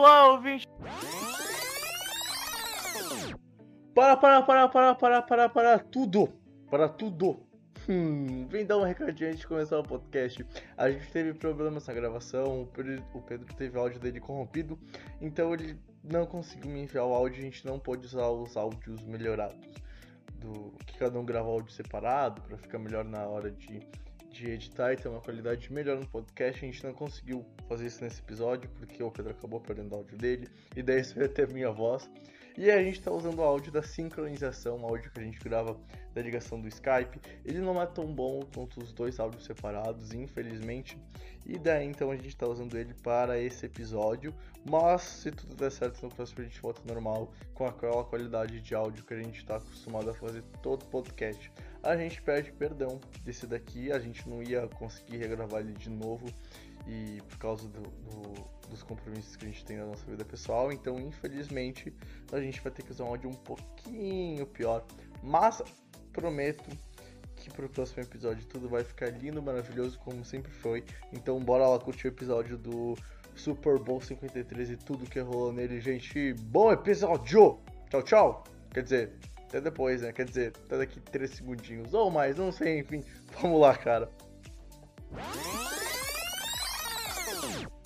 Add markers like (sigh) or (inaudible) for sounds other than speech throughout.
Olá, ouvinte! Para, para, para, para, para, para, para tudo! Para tudo! Hum, vem dar um recadinho antes de começar o podcast. A gente teve problemas na gravação, o Pedro teve o áudio dele corrompido, então ele não conseguiu me enviar o áudio, a gente não pôde usar os áudios melhorados. Do que cada um grava áudio separado para ficar melhor na hora de de editar e ter uma qualidade melhor no podcast. A gente não conseguiu fazer isso nesse episódio porque o Pedro acabou perdendo o áudio dele e daí você vai (laughs) ter minha voz. E a gente está usando o áudio da sincronização, o áudio que a gente grava da ligação do Skype. Ele não é tão bom quanto os dois áudios separados, infelizmente. E daí então a gente está usando ele para esse episódio. Mas se tudo der certo no próximo a gente volta normal com aquela qualidade de áudio que a gente está acostumado a fazer todo podcast a gente pede perdão desse daqui, a gente não ia conseguir regravar ele de novo e por causa do, do, dos compromissos que a gente tem na nossa vida pessoal, então infelizmente a gente vai ter que usar um áudio um pouquinho pior, mas prometo que pro próximo episódio tudo vai ficar lindo, maravilhoso como sempre foi. Então bora lá curtir o episódio do Super Bowl 53 e tudo que rolou nele, gente. Bom episódio! Tchau, tchau! Quer dizer, até depois, né? Quer dizer, até daqui 3 segundinhos ou mais, não sei, enfim. (laughs) Vamos lá, cara.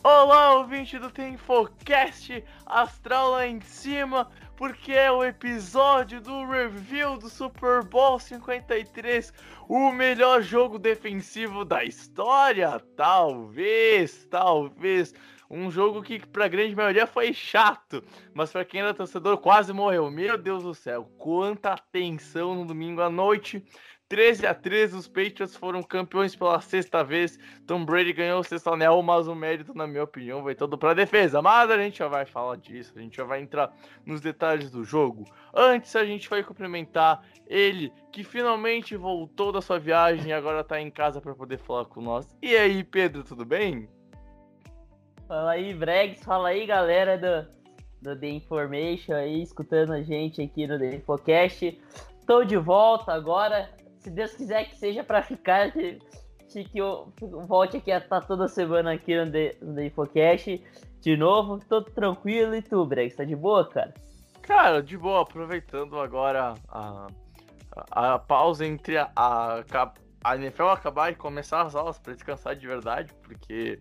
Olá, ouvinte do Infocast Astral lá em cima, porque é o episódio do review do Super Bowl 53, o melhor jogo defensivo da história. Talvez, talvez um jogo que pra grande maioria foi chato, mas para quem era torcedor quase morreu. Meu Deus do céu, quanta tensão no domingo à noite. 13 a 13, os Patriots foram campeões pela sexta vez. Tom Brady ganhou o sexto anel, mas o mérito, na minha opinião, vai todo para defesa. Mas a gente já vai falar disso, a gente já vai entrar nos detalhes do jogo. Antes, a gente vai cumprimentar ele, que finalmente voltou da sua viagem e agora tá em casa para poder falar com nós. E aí, Pedro, tudo bem? Fala aí, Bregs, fala aí, galera do, do The Information aí, escutando a gente aqui no The Infocast. Tô de volta agora, se Deus quiser que seja para ficar, que, que eu volte aqui a estar tá toda semana aqui no The, no The Infocast de novo. Tô tranquilo, e tu, Bregs, tá de boa, cara? Cara, de boa, aproveitando agora a, a, a pausa entre a, a, a NFL acabar e começar as aulas para descansar de verdade, porque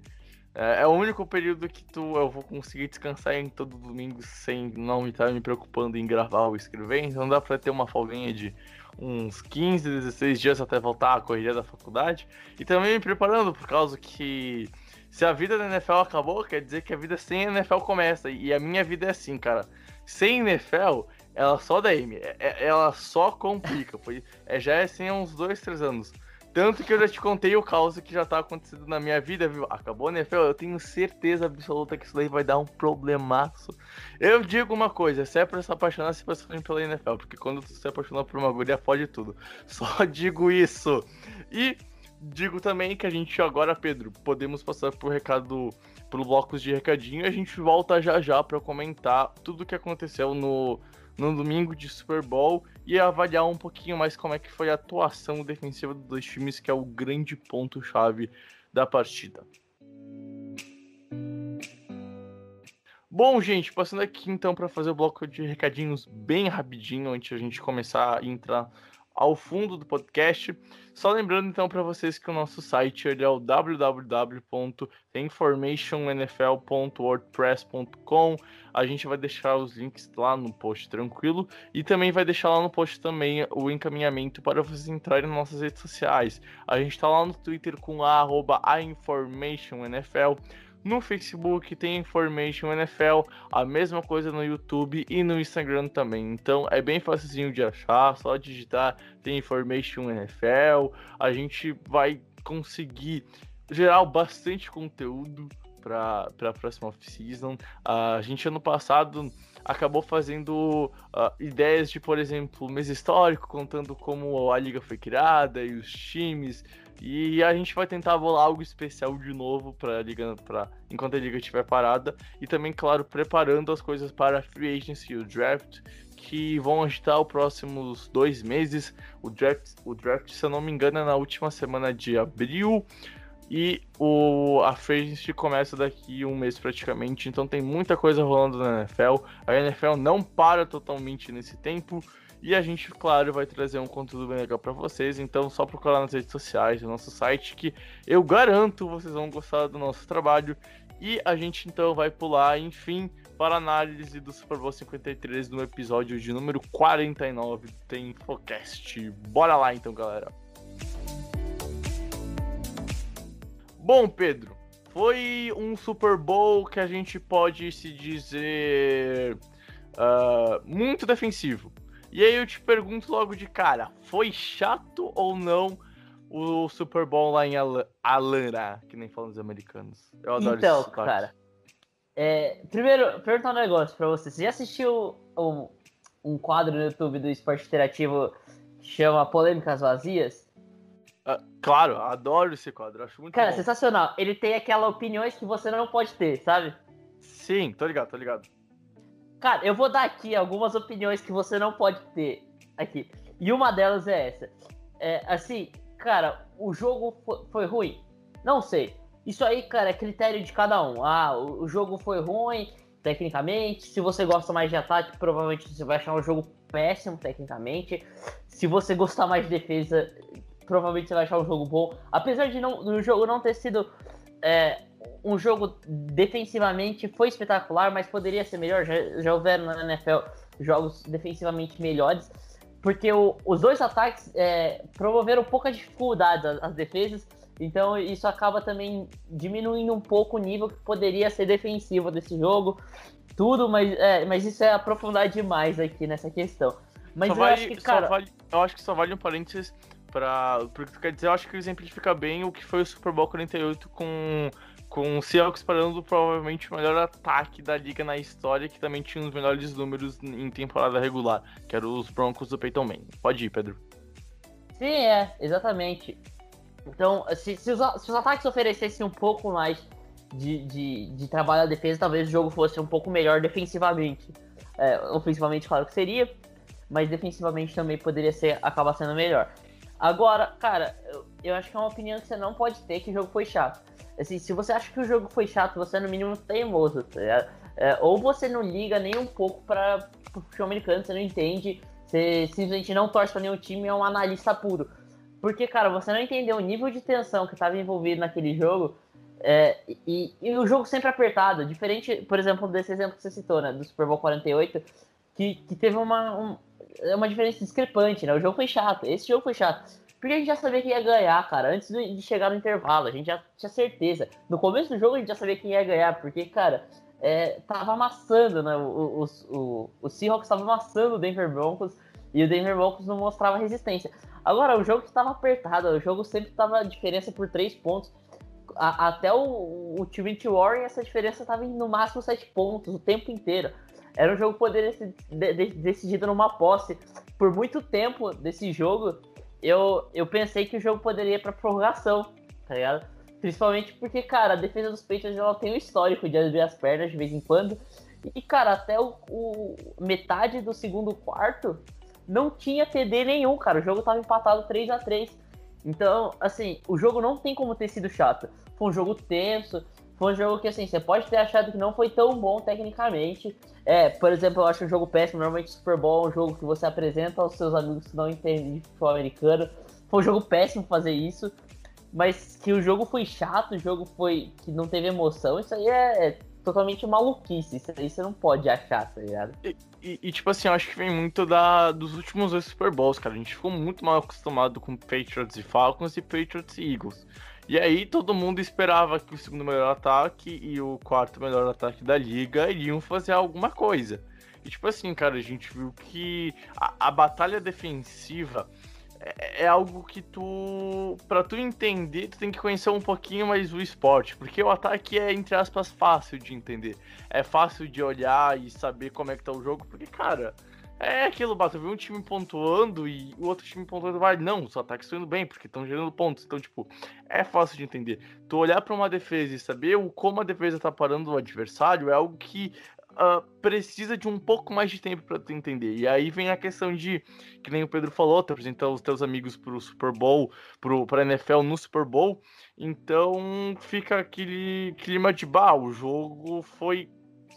é, é, o único período que tu, eu vou conseguir descansar em todo domingo sem não estar me preocupando em gravar ou escrever. Então dá pra ter uma folguinha de uns 15, 16 dias até voltar a corrida da faculdade. E também me preparando, por causa que se a vida da NFL acabou, quer dizer que a vida sem NFL começa. E a minha vida é assim, cara. Sem NFL, ela só dá M. É, é, ela só complica. (laughs) é, já é assim há uns 2, 3 anos. Tanto que eu já te contei o caos que já tá acontecendo na minha vida, viu? Acabou, né, Fel? Eu tenho certeza absoluta que isso daí vai dar um problemaço. Eu digo uma coisa, se é pra se apaixonar, se apaixone pela NFL, porque quando tu se apaixonar por uma guria, pode tudo. (laughs) Só digo isso. E digo também que a gente agora, Pedro, podemos passar por recado, pro blocos de recadinho e a gente volta já já para comentar tudo o que aconteceu no no domingo de Super Bowl e avaliar um pouquinho mais como é que foi a atuação defensiva dos dois times, que é o grande ponto-chave da partida. Bom, gente, passando aqui então para fazer o bloco de recadinhos bem rapidinho antes a gente começar a entrar ao fundo do podcast. Só lembrando então para vocês que o nosso site é o www.informationnfl.wordpress.com. A gente vai deixar os links lá no post tranquilo e também vai deixar lá no post também o encaminhamento para vocês entrarem nas nossas redes sociais. A gente está lá no Twitter com a arroba @informationnfl no Facebook tem Information NFL, a mesma coisa no YouTube e no Instagram também. Então é bem facilzinho de achar, só digitar tem Information NFL. A gente vai conseguir gerar bastante conteúdo para a próxima off-season. Uh, a gente ano passado acabou fazendo uh, ideias de, por exemplo, mês histórico, contando como a liga foi criada e os times. E a gente vai tentar bolar algo especial de novo para liga, para enquanto a liga estiver parada e também, claro, preparando as coisas para a free agency e o draft, que vão agitar os próximos dois meses. O draft, o draft, se eu não me engano, é na última semana de abril. E o, a frente começa daqui um mês praticamente, então tem muita coisa rolando na NFL. A NFL não para totalmente nesse tempo. E a gente, claro, vai trazer um conteúdo bem legal para vocês. Então, só procurar nas redes sociais, no nosso site, que eu garanto vocês vão gostar do nosso trabalho. E a gente então vai pular, enfim, para a análise do Super Bowl 53 no episódio de número 49 do Infocast. Bora lá então, galera. Bom, Pedro, foi um Super Bowl que a gente pode se dizer uh, muito defensivo. E aí eu te pergunto logo de cara, foi chato ou não o Super Bowl lá em Al Atlanta, que nem falam os americanos? Eu adoro Então, cara, é, primeiro, perguntar um negócio pra você. Você já assistiu um, um quadro no YouTube do esporte interativo que chama Polêmicas Vazias? Uh, claro, adoro esse quadro, acho muito Cara, bom. sensacional. Ele tem aquelas opiniões que você não pode ter, sabe? Sim, tô ligado, tô ligado. Cara, eu vou dar aqui algumas opiniões que você não pode ter aqui. E uma delas é essa. É, assim, cara, o jogo foi ruim? Não sei. Isso aí, cara, é critério de cada um. Ah, o jogo foi ruim tecnicamente. Se você gosta mais de ataque, provavelmente você vai achar um jogo péssimo tecnicamente. Se você gostar mais de defesa, provavelmente você vai achar um jogo bom. Apesar de não, do jogo não ter sido é, um jogo defensivamente foi espetacular, mas poderia ser melhor. Já, já houveram na NFL jogos defensivamente melhores, porque o, os dois ataques é, promoveram pouca dificuldade às, defesas, então isso acaba também diminuindo um pouco o nível que poderia ser defensivo desse jogo. Tudo, mas, é, mas isso é aprofundar demais aqui nessa questão. Mas só eu vale, acho que, cara... Vale, eu acho que só vale um parênteses para porque tu quer dizer, eu acho que exemplifica bem o que foi o Super Bowl 48 com com o Seahawks parando provavelmente o melhor ataque da liga na história, que também tinha os melhores números em temporada regular, que eram os Broncos do Peyton Manning. Pode ir, Pedro. Sim, é, exatamente. Então, se, se, os, se os, ataques oferecessem um pouco mais de, de, de, trabalho à defesa, talvez o jogo fosse um pouco melhor defensivamente. É, ofensivamente, claro que seria, mas defensivamente também poderia ser acabar sendo melhor. Agora, cara, eu, eu acho que é uma opinião que você não pode ter que o jogo foi chato. Assim, se você acha que o jogo foi chato, você é no mínimo teimoso, tá é, ou você não liga nem um pouco para o futebol americano, você não entende, você simplesmente não torce para nenhum time, é um analista puro. Porque, cara, você não entendeu o nível de tensão que estava envolvido naquele jogo, é, e, e, o jogo sempre apertado, diferente, por exemplo, desse exemplo que você citou, né, do Super Bowl 48, que, que teve uma, um, uma diferença discrepante, né? O jogo foi chato, esse jogo foi chato. Porque a gente já sabia que ia ganhar, cara, antes de chegar no intervalo. A gente já tinha certeza. No começo do jogo a gente já sabia quem ia ganhar, porque, cara, é, tava amassando, né? O, o, o, o Seahawks tava amassando o Denver Broncos e o Denver Broncos não mostrava resistência. Agora, o jogo estava apertado, o jogo sempre tava diferença por três pontos. A, até o, o Trinity Warren, essa diferença tava no máximo sete pontos o tempo inteiro. Era um jogo que poderia ser de, de, decidido numa posse. Por muito tempo desse jogo, eu, eu pensei que o jogo poderia ir pra prorrogação, tá ligado? Principalmente porque, cara, a defesa dos Patriots ela tem um histórico de abrir as pernas de vez em quando. E, cara, até o, o, metade do segundo quarto não tinha TD nenhum, cara. O jogo tava empatado 3 a 3 Então, assim, o jogo não tem como ter sido chato. Foi um jogo tenso, foi um jogo que, assim, você pode ter achado que não foi tão bom tecnicamente. É, por exemplo, eu acho um jogo péssimo. Normalmente, Super Bowl é um jogo que você apresenta aos seus amigos que não entendem de futebol americano. Foi um jogo péssimo fazer isso. Mas que o jogo foi chato, o jogo foi. que não teve emoção, isso aí é, é totalmente maluquice. Isso aí você não pode achar, tá ligado? E, e, e, tipo assim, eu acho que vem muito da, dos últimos dois Super Bowls, cara. A gente ficou muito mal acostumado com Patriots e Falcons e Patriots e Eagles. E aí todo mundo esperava que o segundo melhor ataque e o quarto melhor ataque da liga iriam fazer alguma coisa. E tipo assim, cara, a gente viu que a, a batalha defensiva é, é, algo que tu. para tu entender, tu tem que conhecer um pouquinho mais o esporte. Porque o ataque é, entre aspas, fácil de entender. É fácil de olhar e saber como é que tá o jogo. Porque, cara, é aquilo, Bato, viu um time pontuando e o outro time pontuando vai. Não, os ataques estão indo bem, porque estão gerando pontos. Então, tipo, é fácil de entender. Tu olhar para uma defesa e saber o, como a defesa tá parando o adversário é algo que uh, precisa de um pouco mais de tempo para tu entender. E aí vem a questão de, que nem o Pedro falou, tu apresentar os teus amigos pro Super Bowl, pro, pra NFL no Super Bowl, então fica aquele clima de, bah, o jogo foi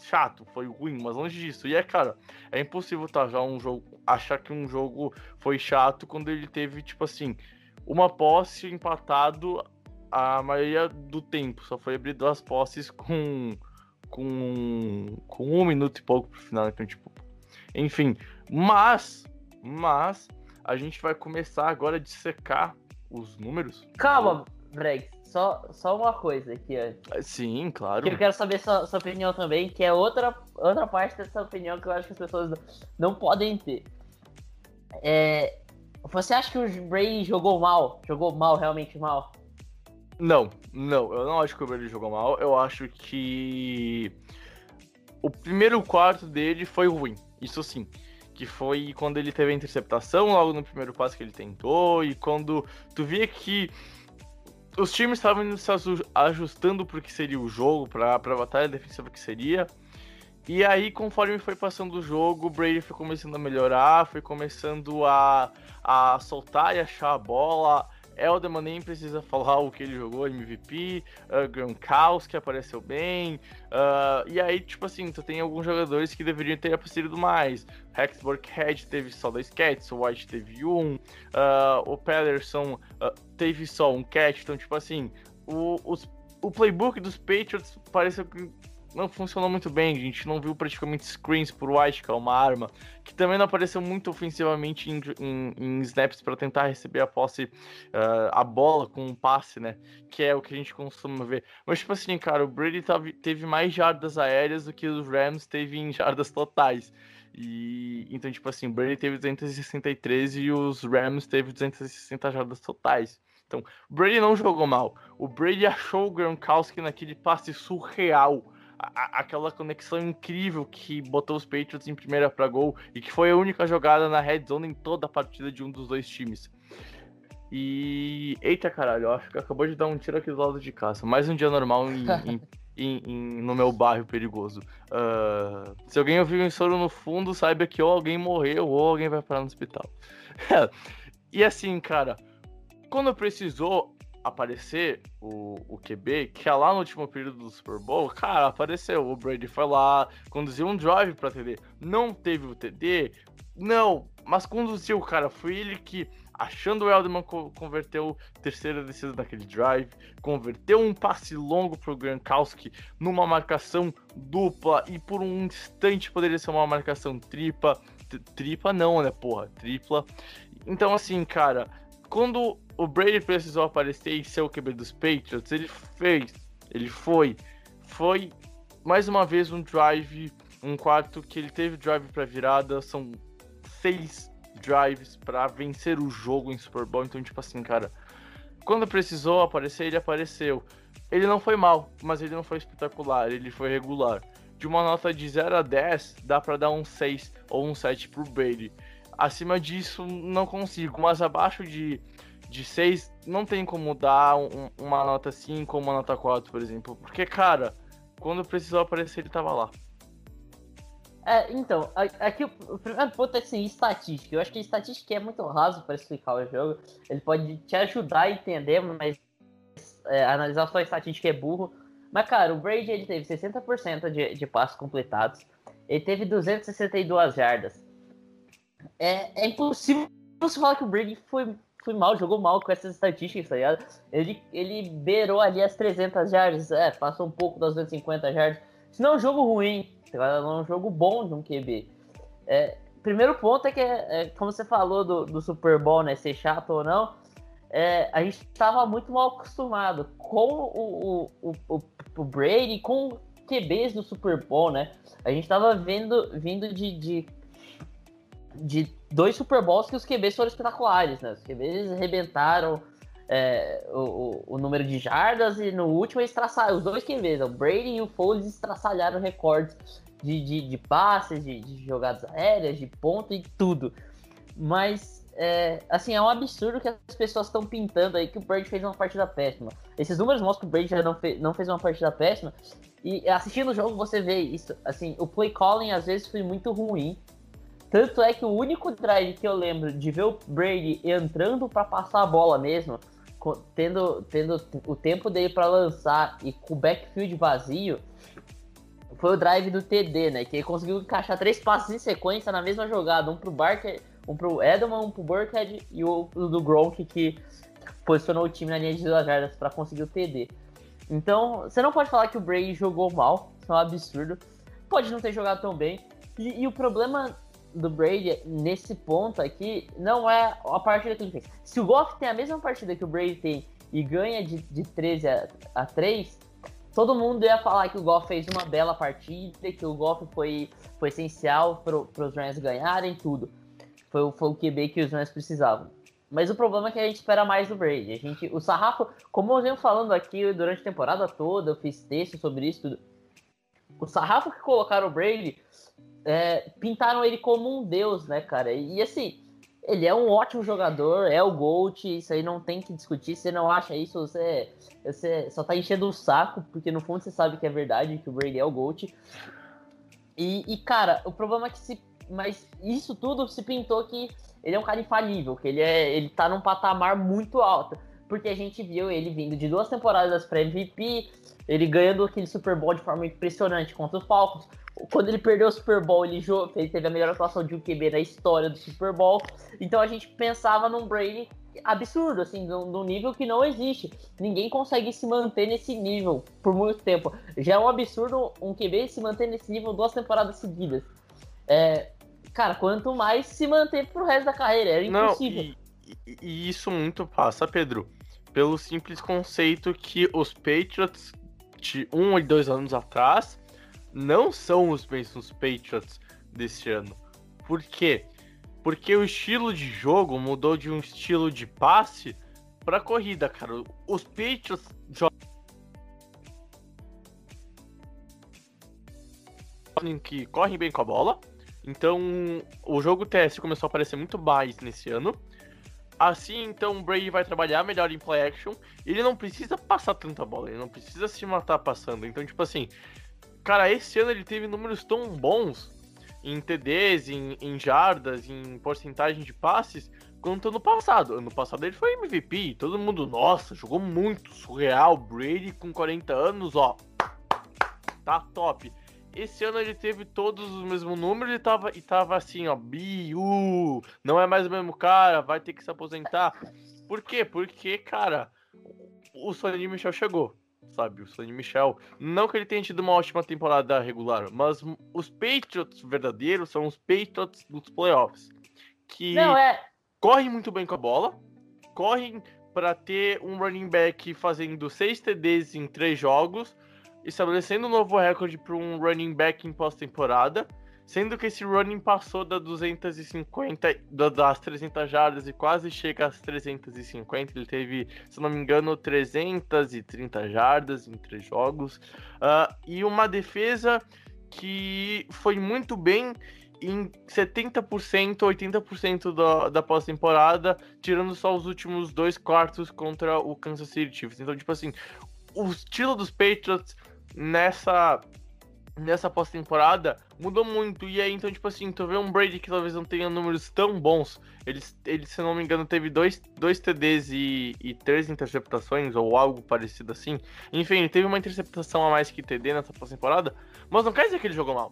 chato, foi ruim, mas longe disso. E é, cara, é impossível tá, já um jogo, achar que um jogo foi chato quando ele teve, tipo assim, uma posse empatado a maioria do tempo. Só foi abrir duas posses com com, com um minuto e pouco pro final, então, tipo. Enfim, mas, mas, a gente vai começar agora a dissecar os números. Calma, Breg, só, só uma coisa aqui antes. Sim, claro. Que eu quero saber sua, sua opinião também, que é outra, outra parte dessa opinião que eu acho que as pessoas não, não podem ter. É, você acha que o Brady jogou mal? Jogou mal, realmente mal? Não, não, eu não acho que o Brady jogou mal. Eu acho que o primeiro quarto dele foi ruim. Isso sim. Que foi quando ele teve a interceptação, logo no primeiro passo que ele tentou, e quando tu via que os times estavam se ajustando para que seria o jogo, para a batalha defensiva que seria. E aí, conforme foi passando o jogo, o Brady foi começando a melhorar, foi começando a, a soltar e achar a bola, Elderman nem precisa falar o que ele jogou, MVP, uh, Gronkowski apareceu bem, uh, e aí, tipo assim, tu tem alguns jogadores que deveriam ter aparecido mais. Rex Burkhead teve só dois catches, o White teve um, uh, o Pederson uh, teve só um catch, então, tipo assim, o, os, o playbook dos Patriots pareceu que não funcionou muito bem. A gente não viu praticamente screens por White, que é uma arma, que também não apareceu muito ofensivamente em, em, em snaps para tentar receber a posse, uh, a bola com um passe, né? Que é o que a gente costuma ver. Mas, tipo assim, cara, o Brady tava, teve mais jardas aéreas do que os Rams teve em jardas totais. E então, tipo assim, o Brady teve 263 e os Rams teve 260 jardas totais. Então, o Brady não jogou mal. O Brady achou o Gronkowski naquele passe surreal a, aquela conexão incrível que botou os Patriots em primeira para gol e que foi a única jogada na red zone em toda a partida de um dos dois times. E. Eita caralho, eu acho que acabou de dar um tiro aqui do lado de casa. Mais um dia normal em, em, (laughs) em, em no meu bairro perigoso. Uh, se alguém ouvir um estouro no fundo, saiba que ou alguém morreu ou alguém vai parar no hospital. (laughs) e assim, cara, quando precisou, aparecer o, o QB, que é lá no último período do Super Bowl, cara, apareceu. O Brady foi lá, conduziu um drive para TD. Não teve o TD? Não, mas conduziu, cara. Foi ele que, achando o Eldman, converteu terceira descida daquele drive, converteu um passe longo pro Gronkowski numa marcação dupla e por um instante poderia ser uma marcação tripla. Tripla não, né, porra? Tripla. Então, assim, cara, quando o Brady precisou aparecer e ser o QB dos Patriots, ele fez, ele foi, foi mais uma vez um drive, um quarto que ele teve drive para virada, são seis drives para vencer o jogo em Super Bowl, então tipo assim, cara, quando precisou aparecer, ele apareceu. Ele não foi mal, mas ele não foi espetacular, ele foi regular. De uma nota de 0 a 10, dá para dar um 6 ou um 7 pro Brady. Acima disso, não consigo, mas abaixo de de 6, não tem como dar um, uma nota 5 ou uma nota 4, por exemplo. Porque, cara, quando precisou aparecer, ele tava lá. É, então, aqui o, primeiro ponto é assim, estatística. Eu acho que a estatística é muito raso para explicar o jogo. Ele pode te ajudar a entender, mas é, analisar só a estatística é burro. Mas, cara, o Brady ele teve 60% de, de passos completados. Ele teve 262 jardas. É, é impossível você falar que o Brady foi foi mal, jogou mal com essas estatísticas, tá ligado? Ele, ele beirou ali as 300 yards, é, passou um pouco das 250 yards. Isso não é um jogo ruim, tá? Não é um jogo bom de um QB. É, primeiro ponto é que, é, como você falou do, do Super Bowl, né, ser chato ou não, é, a gente estava muito mal acostumado com o, o, o, o Brady, com QBs do Super Bowl, né? A gente estava vendo, vindo de, de, de dois Super Bowls que os QBs foram espetaculares, né? Os QBs arrebentaram é, o, o, número de jardas e no último eles traçaram, os dois QBs, o Brady e o Foles estraçalharam recordes de, de, de passes, de, de, jogadas aéreas, de ponto e tudo. Mas é, assim, é um absurdo que as pessoas estão pintando aí que o Brady fez uma partida péssima. Esses números mostram que o Brady já não, fez, não fez uma partida péssima. E assistindo o jogo você vê isso. Assim, o play calling às vezes foi muito ruim. Tanto é que o único drive que eu lembro de ver o Brady entrando para passar a bola mesmo, tendo, tendo o tempo dele para lançar e com o backfield vazio, foi o drive do TD, né? Que ele conseguiu encaixar três passes em sequência na mesma jogada, um pro Barker, um pro Edelman, um pro Burkhead e o, do Gronk que posicionou o time na linha de duas jardas para conseguir o TD. Então, você não pode falar que o Brady jogou mal, isso é um absurdo. Pode não ter jogado tão bem. E, e o problema do Brady nesse ponto aqui não é a partida que ele fez. Se o Goff tem a mesma partida que o Brady tem e ganha de, de 13 a, a 3, todo mundo ia falar que o Goff fez uma bela partida, que o Goff foi, foi essencial para os Rams ganharem tudo. Foi, foi o QB que os Rams precisavam. Mas o problema é que a gente espera mais do Brady. A gente, o sarrafo, como eu venho falando aqui durante a temporada toda, eu fiz texto sobre isso tudo. O sarrafo que colocaram o Brady é, pintaram ele como um deus, né, cara? E, assim, ele é um ótimo jogador, é o GOAT, isso aí não tem que discutir. Você não acha isso, você, você só tá enchendo o saco, porque no fundo você sabe que é verdade, que o Brady é o GOAT. E, e cara, o problema é que se. Mas isso tudo se pintou que ele é um cara infalível, que ele, é, ele tá num patamar muito alto. Porque a gente viu ele vindo de duas temporadas para MVP, ele ganhando aquele Super Bowl de forma impressionante contra os Falcons. Quando ele perdeu o Super Bowl, ele, jogou, ele teve a melhor atuação de um QB na história do Super Bowl. Então a gente pensava num Brady absurdo, assim, num nível que não existe. Ninguém consegue se manter nesse nível por muito tempo. Já é um absurdo um QB se manter nesse nível duas temporadas seguidas. É, cara, quanto mais se manter pro resto da carreira, era impossível. Não, e, e, isso muito passa, Pedro, pelo simples conceito que os Patriots de um e dois anos atrás não são os mesmos Patriots desse ano. Por quê? Porque o estilo de jogo mudou de um estilo de passe para corrida, cara. Os Patriots jogam que correm bem com a bola, então, o jogo teste começou a aparecer muito mais nesse ano. Assim, então, o Brady vai trabalhar melhor em play action. Ele não precisa passar tanta bola, ele não precisa se matar passando. Então, tipo assim, cara, esse ano ele teve números tão bons em TDs, em, em jardas, em porcentagem de passes, quanto ano passado. Ano passado ele foi MVP, todo mundo, nossa, jogou muito surreal. Brady com 40 anos, ó, tá top. Esse ano ele teve todos os mesmos números e tava, e tava assim, ó, Biu, não é mais o mesmo cara, vai ter que se aposentar. Por quê? Porque, cara, o Sonny Michel chegou, sabe? O Sonny Michel, não que ele tenha tido uma ótima temporada regular, mas os Patriots verdadeiros são os Patriots dos playoffs, que não, é... correm muito bem com a bola, correm para ter um running back fazendo 6 TDs em 3 jogos, estabelecendo um novo recorde para um running back em pós-temporada, sendo que esse running passou da 250, das 300 jardas e quase chega às 350. Ele teve, se não me engano, 330 jardas em três jogos. Uh, e uma defesa que foi muito bem em 70%, 80% da, da pós-temporada, tirando só os últimos dois quartos contra o Kansas City Chiefs. Então, tipo assim, o estilo dos Patriots nessa nessa pós-temporada mudou muito. E aí, então, tipo assim, tu vê um Brady que talvez não tenha números tão bons. Ele, ele se não me engano, teve dois, dois TDs e, e três interceptações, ou algo parecido assim. Enfim, ele teve uma interceptação a mais que TD nessa pós-temporada, mas não quer dizer que ele jogou mal.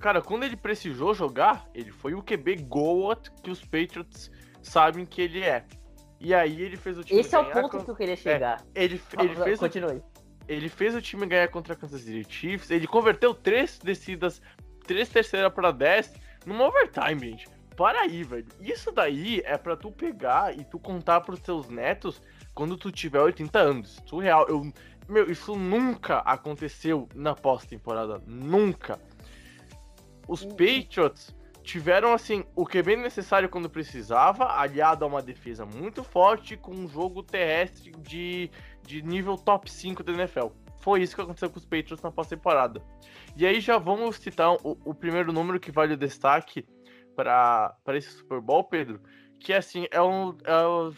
Cara, quando ele precisou jogar, ele foi o QB Goat que os Patriots sabem que ele é. E aí ele fez o time Esse é o ponto que eu queria chegar. É, ele, ele fez Continue. O ele fez o time ganhar contra a Kansas City Chiefs. Ele converteu três descidas, três terceiras para 10 numa overtime, gente. Para aí, velho. Isso daí é para tu pegar e tu contar pros teus netos quando tu tiver 80 anos. Surreal. Eu, meu, isso nunca aconteceu na pós-temporada. Nunca. Os uhum. Patriots tiveram assim o que é bem necessário quando precisava, aliado a uma defesa muito forte com um jogo terrestre de de nível top 5 da NFL. Foi isso que aconteceu com os Patriots na pós-temporada. E aí já vamos citar o, o primeiro número que vale o destaque para esse Super Bowl, Pedro, que assim, é um, é um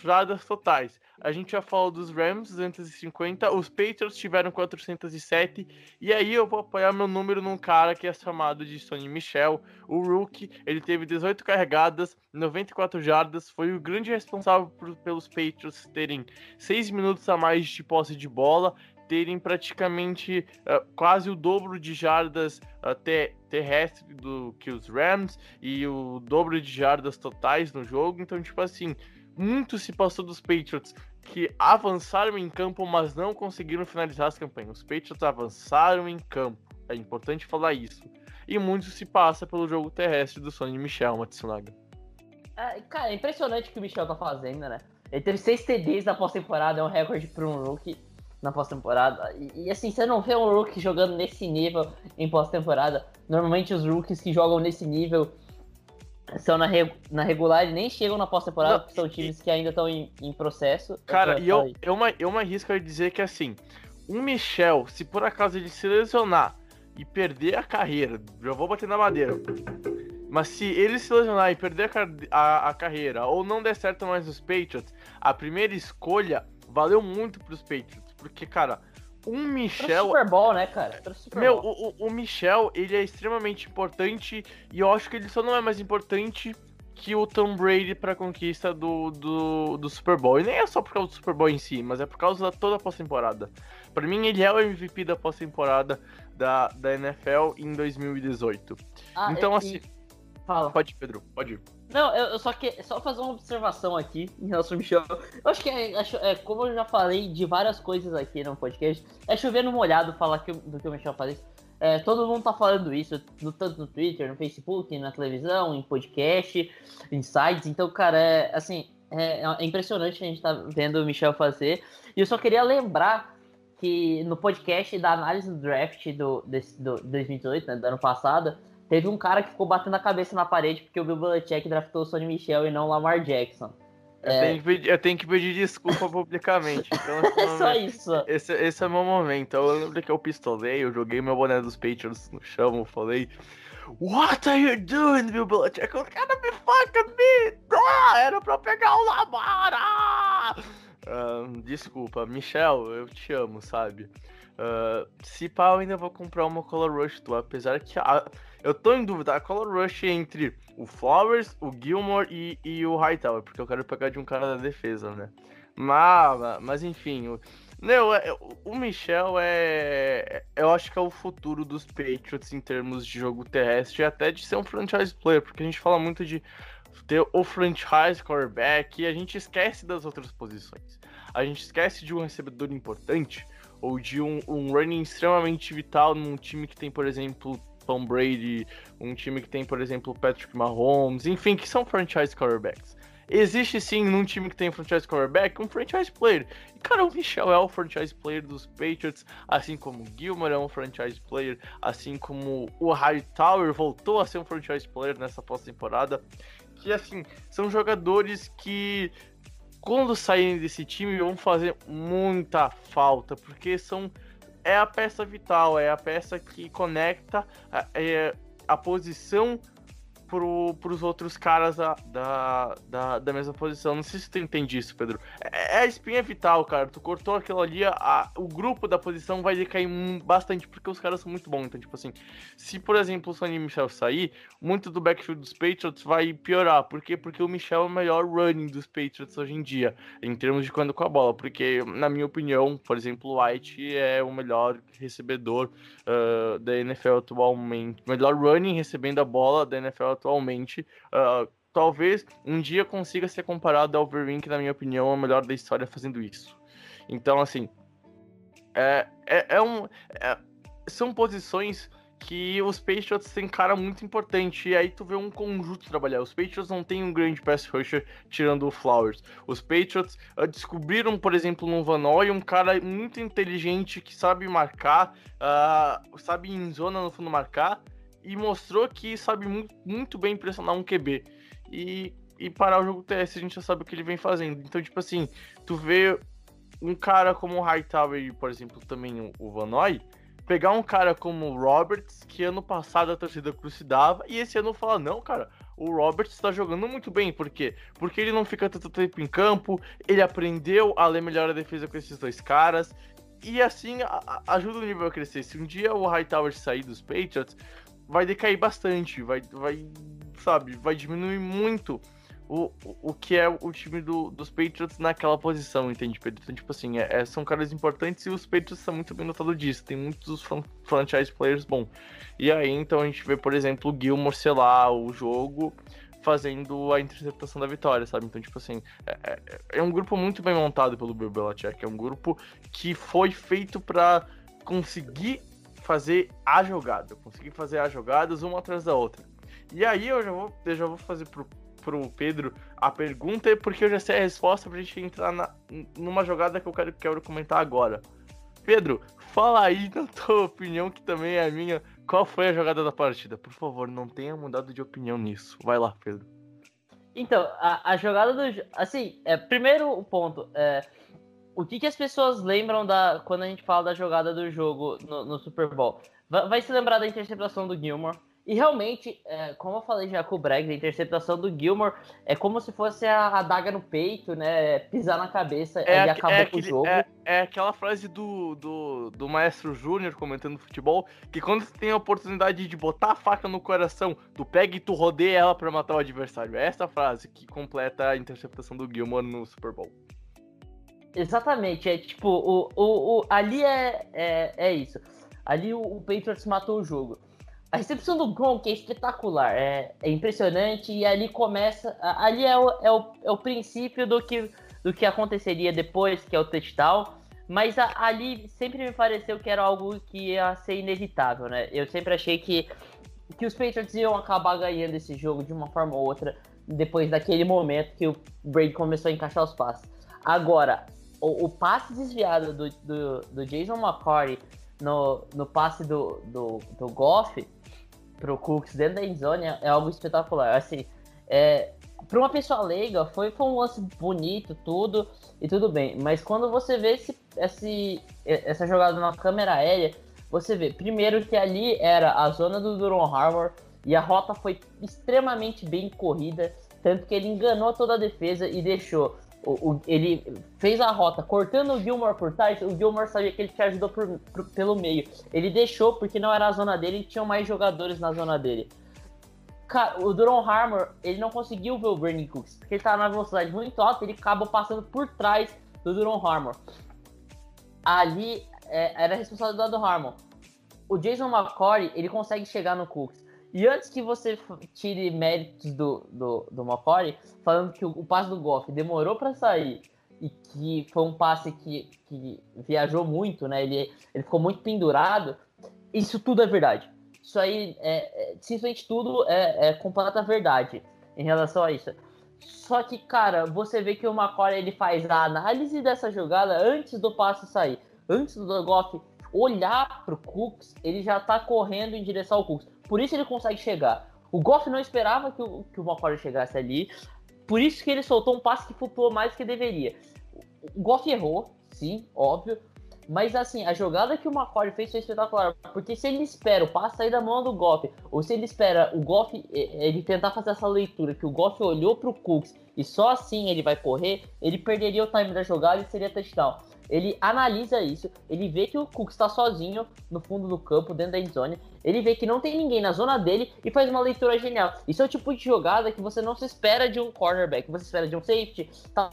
totais. A gente já falou dos Rams, 250, os Patriots tiveram 407, e aí eu vou apoiar meu número num cara que é chamado de Sonny Michel, o rookie, ele teve 18 carregadas, 94 jardas, foi o grande responsável por, pelos Patriots terem 6 minutos a mais de posse de bola, terem praticamente uh, quase o dobro de jardas até terrestre do que os Rams e o dobro de jardas totais no jogo. Então, tipo assim, muito se passou dos Patriots que avançaram em campo, mas não conseguiram finalizar as campanhas. Os Patriots avançaram em campo. É importante falar isso. E muito se passa pelo jogo terrestre do Sonny Michel, Matsunaga. É, cara, é impressionante o que o Michel tá fazendo, né? Ele teve seis TDs na pós-temporada, é um recorde para um rookie na pós-temporada. E, e, assim, você não vê um rookie jogando nesse nível em pós-temporada. Normalmente os rookies que jogam nesse nível são na, re, na regular e nem chegam na pós-temporada, porque são times que ainda estão em, em, processo. Cara, e eu, eu, uma, eu uma arrisco a dizer que assim, um Michel, se por acaso ele se lesionar e perder a carreira, já vou bater na madeira. Mas se ele se lesionar e perder a, a, a carreira, ou não der certo mais nos Patriots, a primeira escolha valeu muito pros Patriots. Porque, cara, um Michel. Super Bowl, né, cara? Meu, o, o Michel, ele é extremamente importante e eu acho que ele só não é mais importante que o Tom Brady pra conquista do, do, do Super Bowl. E nem é só por causa do Super Bowl em si, mas é por causa da toda a pós-temporada. Pra mim, ele é o MVP da pós-temporada da, da NFL em 2018. Ah, então, e, assim. Fala. Pode ir, Pedro, pode ir. Não, eu, eu, só que só fazer uma observação aqui em relação ao Michel. Eu acho que é, é, como eu já falei de várias coisas aqui no podcast, é chover no molhado falar que, do que o Michel faz. É, todo mundo tá falando isso, no, tanto no Twitter, no Facebook, na televisão, em podcast, em sites. Então, cara, é assim, é, é impressionante a gente tá vendo o Michel fazer. E eu só queria lembrar que no podcast da análise do draft do, desse, do 2018, né, do ano passado, Teve um cara que ficou batendo a cabeça na parede porque o Bill Belichick draftou o Sonny Michel e não o Lamar Jackson. Eu, é... tenho que pedir, eu tenho que pedir desculpa publicamente. Então, (laughs) é só isso. Esse, esse é o meu momento. Eu lembro que eu pistolei, eu joguei meu boné dos Patriots no chão, eu falei. What are you doing, Bill Belichick? O cara me fucking me! Ah, era pra pegar o Lamar! Ah! Uh, desculpa, Michel, eu te amo, sabe? Uh, se pá, eu ainda vou comprar uma Color Rush tua, apesar que a, eu tô em dúvida, a Color Rush é entre o Flowers, o Gilmore e, e o Hightower, porque eu quero pegar de um cara da defesa, né? Mas, mas enfim, o, não, é, o Michel é. Eu acho que é o futuro dos Patriots em termos de jogo terrestre e até de ser um franchise player, porque a gente fala muito de ter o franchise quarterback e a gente esquece das outras posições. A gente esquece de um recebedor importante ou de um, um running extremamente vital num time que tem, por exemplo, Tom Brady, um time que tem, por exemplo, Patrick Mahomes, enfim, que são franchise quarterbacks. Existe sim num time que tem franchise quarterback um franchise player. E cara, o Michel é o franchise player dos Patriots, assim como o Gilmore é um franchise player, assim como o Hightower voltou a ser um franchise player nessa pós-temporada. Que assim, são jogadores que quando saírem desse time vão fazer muita falta, porque são é a peça vital, é a peça que conecta a, é, a posição para os outros caras da, da, da, da, mesma posição. Não sei se tu entende isso, Pedro. É, é, a espinha vital, cara. Tu cortou aquilo ali, a, o grupo da posição vai decair bastante, porque os caras são muito bons. Então, tipo assim, se por exemplo o Sonny Michel sair, muito do backfield dos Patriots vai piorar. Por quê? Porque o Michel é o melhor running dos Patriots hoje em dia, em termos de quando com a bola. Porque, na minha opinião, por exemplo, o White é o melhor recebedor uh, da NFL atualmente. Melhor running recebendo a bola da NFL atualmente. Uh, talvez um dia consiga ser comparado ao Overwing, que na minha opinião é o melhor da história fazendo isso. Então, assim, é, é, é um, é, são posições que os Patriots têm cara muito importante. E aí tu vê um conjunto trabalhar. Os Patriots não têm um grande pass rusher tirando o Flowers. Os Patriots uh, descobriram, por exemplo, no Vanoy um cara muito inteligente que sabe marcar, uh, sabe em zona no fundo marcar e mostrou que sabe muito, bem pressionar um QB. E, e parar o jogo TS, a gente já sabe o que ele vem fazendo. Então, tipo assim, tu vê um cara como o Hightower e, por exemplo, também o, Vanoy, pegar um cara como o Roberts, que ano passado a torcida crucidava, e esse ano fala, não, cara, o Roberts está jogando muito bem. Por quê? Porque ele não fica tanto tempo em campo, ele aprendeu a ler melhor a defesa com esses dois caras. E assim a, ajuda o nível a crescer. Se um dia o Hightower sair dos Patriots, vai decair bastante, vai, vai sabe, vai diminuir muito o, o que é o time do, dos Patriots naquela posição, entende, Pedro? Então, tipo assim, é, é são caras importantes e os Patriots são muito bem notados disso. Tem muitos franchise players bons. E aí, então, a gente vê, por exemplo, o Gilmore selar o jogo fazendo a interceptação da vitória, sabe? Então, tipo assim, é, é, é um grupo muito bem montado pelo Bill Belichick. É um grupo que foi feito para conseguir fazer a jogada, conseguir fazer as jogadas uma atrás da outra. E aí eu já vou, eu já vou fazer pro, pro Pedro a pergunta, porque eu já sei a resposta pra gente entrar na, numa jogada que eu quero, quero comentar agora. Pedro, fala aí na tua opinião, que também é a minha, qual foi a jogada da partida? Por favor, não tenha mudado de opinião nisso. Vai lá, Pedro. Então, a, a jogada do. Assim, é, primeiro ponto. É, o que, que as pessoas lembram da quando a gente fala da jogada do jogo no, no Super Bowl? Vai, vai, se lembrar da interceptação do Gilmore. E realmente, é, como eu falei já com o Bragg, a interceptação do Gilmore é como se fosse a adaga no peito, né? Pisar na cabeça é, e acabou é com o jogo. É, é, aquela frase do, do, do Maestro Júnior comentando futebol, que quando você tem a oportunidade de botar a faca no coração, tu pega e tu rodeia ela para matar o adversário. É essa frase que completa a interceptação do Gilmore no Super Bowl. Exatamente, é tipo, o, o, o ali é, é, é isso. Ali o, o Patriots matou o jogo. A recepção do Gronk é espetacular, é, é impressionante e ali começa. Ali é o, é o, é o princípio do que, do que aconteceria depois, que é o touchdown. Mas a, ali sempre me pareceu que era algo que ia ser inevitável, né? Eu sempre achei que, que os Patriots iam acabar ganhando esse jogo de uma forma ou outra depois daquele momento que o Brady começou a encaixar os passes. Agora, o, o passe desviado do, do, do Jason McCourty no, no passe do, do, do Goff pro Cooks dentro da endzone é, é algo espetacular. Assim, é, para uma pessoa leiga, foi, foi um lance bonito, tudo, e tudo bem. Mas quando você vê esse, esse, essa jogada na câmera aérea, você vê, primeiro que ali era a zona do Duron Harbour, e a rota foi extremamente bem corrida, tanto que ele enganou toda a defesa e deixou o, o, ele fez a rota cortando o Gilmore por trás. O Gilmore sabia que ele te ajudou por, por, pelo meio. Ele deixou porque não era a zona dele e tinham mais jogadores na zona dele. O Duron Harmor, ele não conseguiu ver o Brandon Cooks, porque ele tava na velocidade muito alta, ele acabou passando por trás do Duron Harmor. Ali é, era a responsabilidade do Harmon. O Jason McCory, ele consegue chegar no Cooks. E antes que você tire méritos do, do, do Macori, falando que o, o passe do Goff demorou para sair e que foi um passe que, que viajou muito, né? Ele, ele ficou muito pendurado. Isso tudo é verdade. Isso aí, é, é, simplesmente tudo é, é completa verdade em relação a isso. Só que, cara, você vê que o Macori ele faz a análise dessa jogada antes do passe sair. Antes do Goff olhar pro Cooks, ele já tá correndo em direção ao Cooks. Por isso ele consegue chegar. O Goff não esperava que o, que o McCoy chegasse ali. Por isso que ele soltou um passe que flutuou mais do que deveria. O Goff errou, sim, óbvio. Mas assim, a jogada que o McCoy fez foi espetacular. Porque se ele espera o passe sair da mão do Goff, ou se ele espera o Goff ele tentar fazer essa leitura, que o Goff olhou pro Cooks e só assim ele vai correr, ele perderia o time da jogada e seria touchdown. Ele analisa isso, ele vê que o Cook está sozinho no fundo do campo, dentro da endzone, ele vê que não tem ninguém na zona dele e faz uma leitura genial. Isso é o tipo de jogada que você não se espera de um cornerback, você espera de um safety,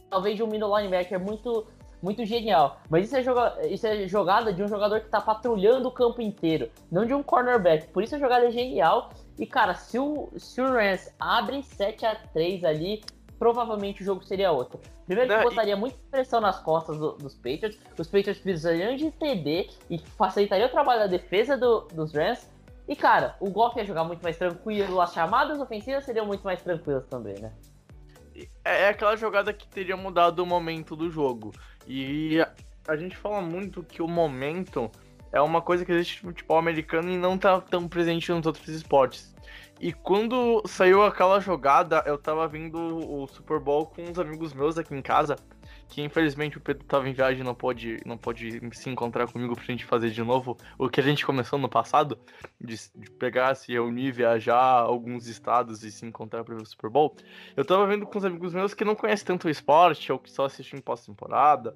talvez de um middle linebacker muito muito genial. Mas isso é, joga isso é jogada de um jogador que está patrulhando o campo inteiro, não de um cornerback. Por isso a jogada é genial. E, cara, se o, se o Rams abre 7 a 3 ali, provavelmente o jogo seria outro. Primeiro que botaria e... muita pressão nas costas do, dos Patriots, os Patriots precisariam de TD e facilitaria o trabalho da defesa do, dos Rams. E cara, o Goff ia jogar muito mais tranquilo, as chamadas ofensivas seriam muito mais tranquilas também, né? É, é aquela jogada que teria mudado o momento do jogo. E a, a gente fala muito que o momento é uma coisa que existe no futebol americano e não tá tão presente nos outros esportes. E quando saiu aquela jogada, eu tava vendo o Super Bowl com uns amigos meus aqui em casa, que infelizmente o Pedro tava em viagem e não pode, não pode se encontrar comigo pra gente fazer de novo o que a gente começou no passado, de, de pegar, se reunir, viajar alguns estados e se encontrar pra ver o Super Bowl. Eu tava vendo com uns amigos meus que não conhecem tanto o esporte, ou que só assistem pós-temporada.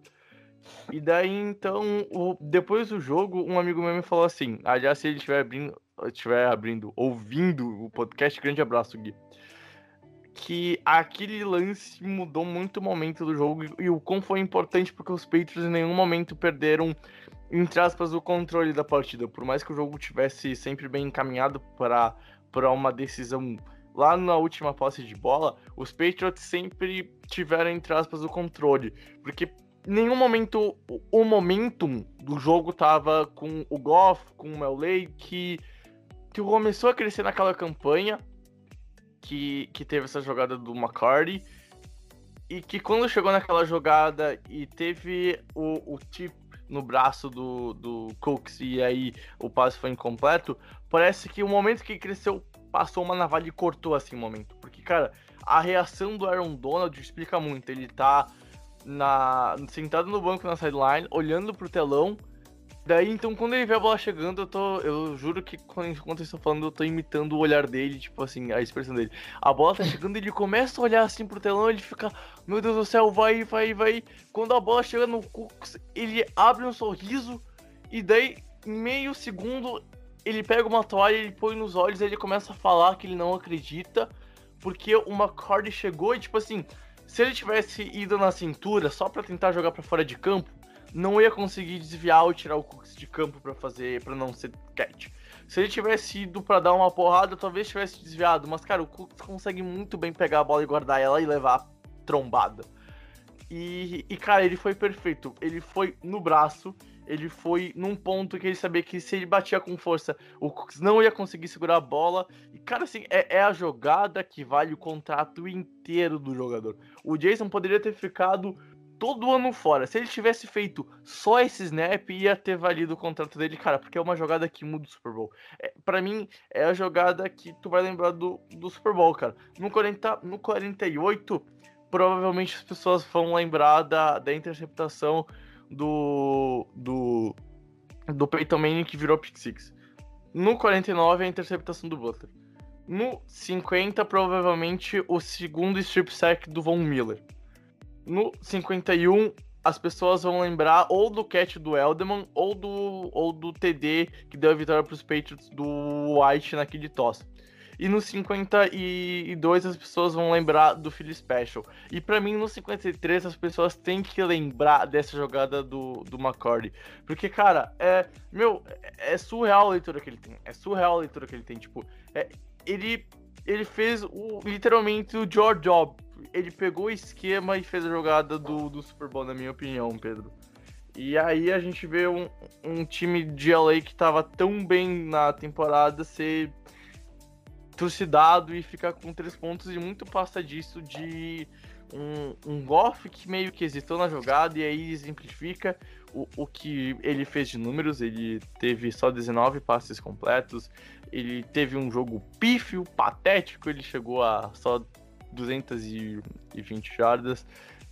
E daí, então, o, depois do jogo, um amigo meu me falou assim: aliás, se ele estiver abrindo, estiver abrindo, ouvindo o podcast, grande abraço, Gui. Que aquele lance mudou muito o momento do jogo e o quão foi importante porque os Patriots em nenhum momento perderam, entre aspas, o controle da partida. Por mais que o jogo tivesse sempre bem encaminhado para, uma decisão lá na última posse de bola, os Patriots sempre tiveram, entre aspas, o controle. Porque nenhum momento o momentum do jogo tava com o Goff, com o Melay, que, que começou a crescer naquela campanha, que, que teve essa jogada do McCarty, e que quando chegou naquela jogada e teve o, o tip no braço do, do Cooks e aí o passe foi incompleto, parece que o momento que cresceu passou uma navalha e cortou assim o momento. Porque, cara, a reação do Aaron Donald explica muito. Ele tá na, sentado no banco na sideline, olhando pro telão. Daí, então, quando ele vê a bola chegando, eu tô. Eu juro que quando, enquanto eu estou falando, eu tô imitando o olhar dele, tipo assim, a expressão dele. A bola tá chegando, ele começa a olhar assim pro telão, ele fica, meu Deus do céu, vai, vai, vai. Quando a bola chega no Cooks, ele abre um sorriso, e daí, em meio segundo, ele pega uma toalha, ele põe nos olhos, ele começa a falar que ele não acredita, porque o McCarty chegou e, tipo assim, se ele tivesse ido na cintura só para tentar jogar para fora de campo, não ia conseguir desviar ou tirar o Cooks de campo para fazer, para não ser catch. Se ele tivesse ido para dar uma porrada, talvez tivesse desviado, mas cara, o Cooks consegue muito bem pegar a bola e guardar ela e levar trombada. E, e cara, ele foi perfeito. Ele foi no braço, ele foi num ponto que ele sabia que se ele batia com força, o Cooks não ia conseguir segurar a bola. E, cara, assim, é, é, a jogada que vale o contrato inteiro do jogador. O Jason poderia ter ficado todo ano fora. Se ele tivesse feito só esse snap, ia ter valido o contrato dele, cara, porque é uma jogada que muda o Super Bowl. É, para mim, é a jogada que tu vai lembrar do, do Super Bowl, cara. No, 40, no 48, provavelmente as pessoas vão lembrar da, da interceptação do, do, do Peyton Manning que virou pick six. No 49, a interceptação do Butler. No 50, provavelmente o segundo strip sack do Von Miller. No 51, as pessoas vão lembrar ou do catch do Elderman ou do, ou do TD que deu a vitória para os Patriots do White naquele toss. E no 52 as pessoas vão lembrar do Philly Special. E para mim no 53 as pessoas têm que lembrar dessa jogada do, do McCarty. Porque, cara, é. Meu, é surreal a leitura que ele tem. É surreal a leitura que ele tem. Tipo, é, ele, ele fez o, literalmente o George Job. Ele pegou o esquema e fez a jogada do, do Super Bowl, na minha opinião, Pedro. E aí a gente vê um, um time de LA que tava tão bem na temporada ser trucidado e ficar com três pontos e muito passa disso de um, um Goff que meio que hesitou na jogada e aí exemplifica o, o que ele fez de números. Ele teve só 19 passes completos, ele teve um jogo pífio, patético, ele chegou a só 220 jardas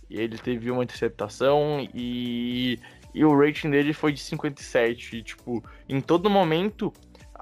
e ele teve uma interceptação e, e o rating dele foi de 57. E, tipo, em todo momento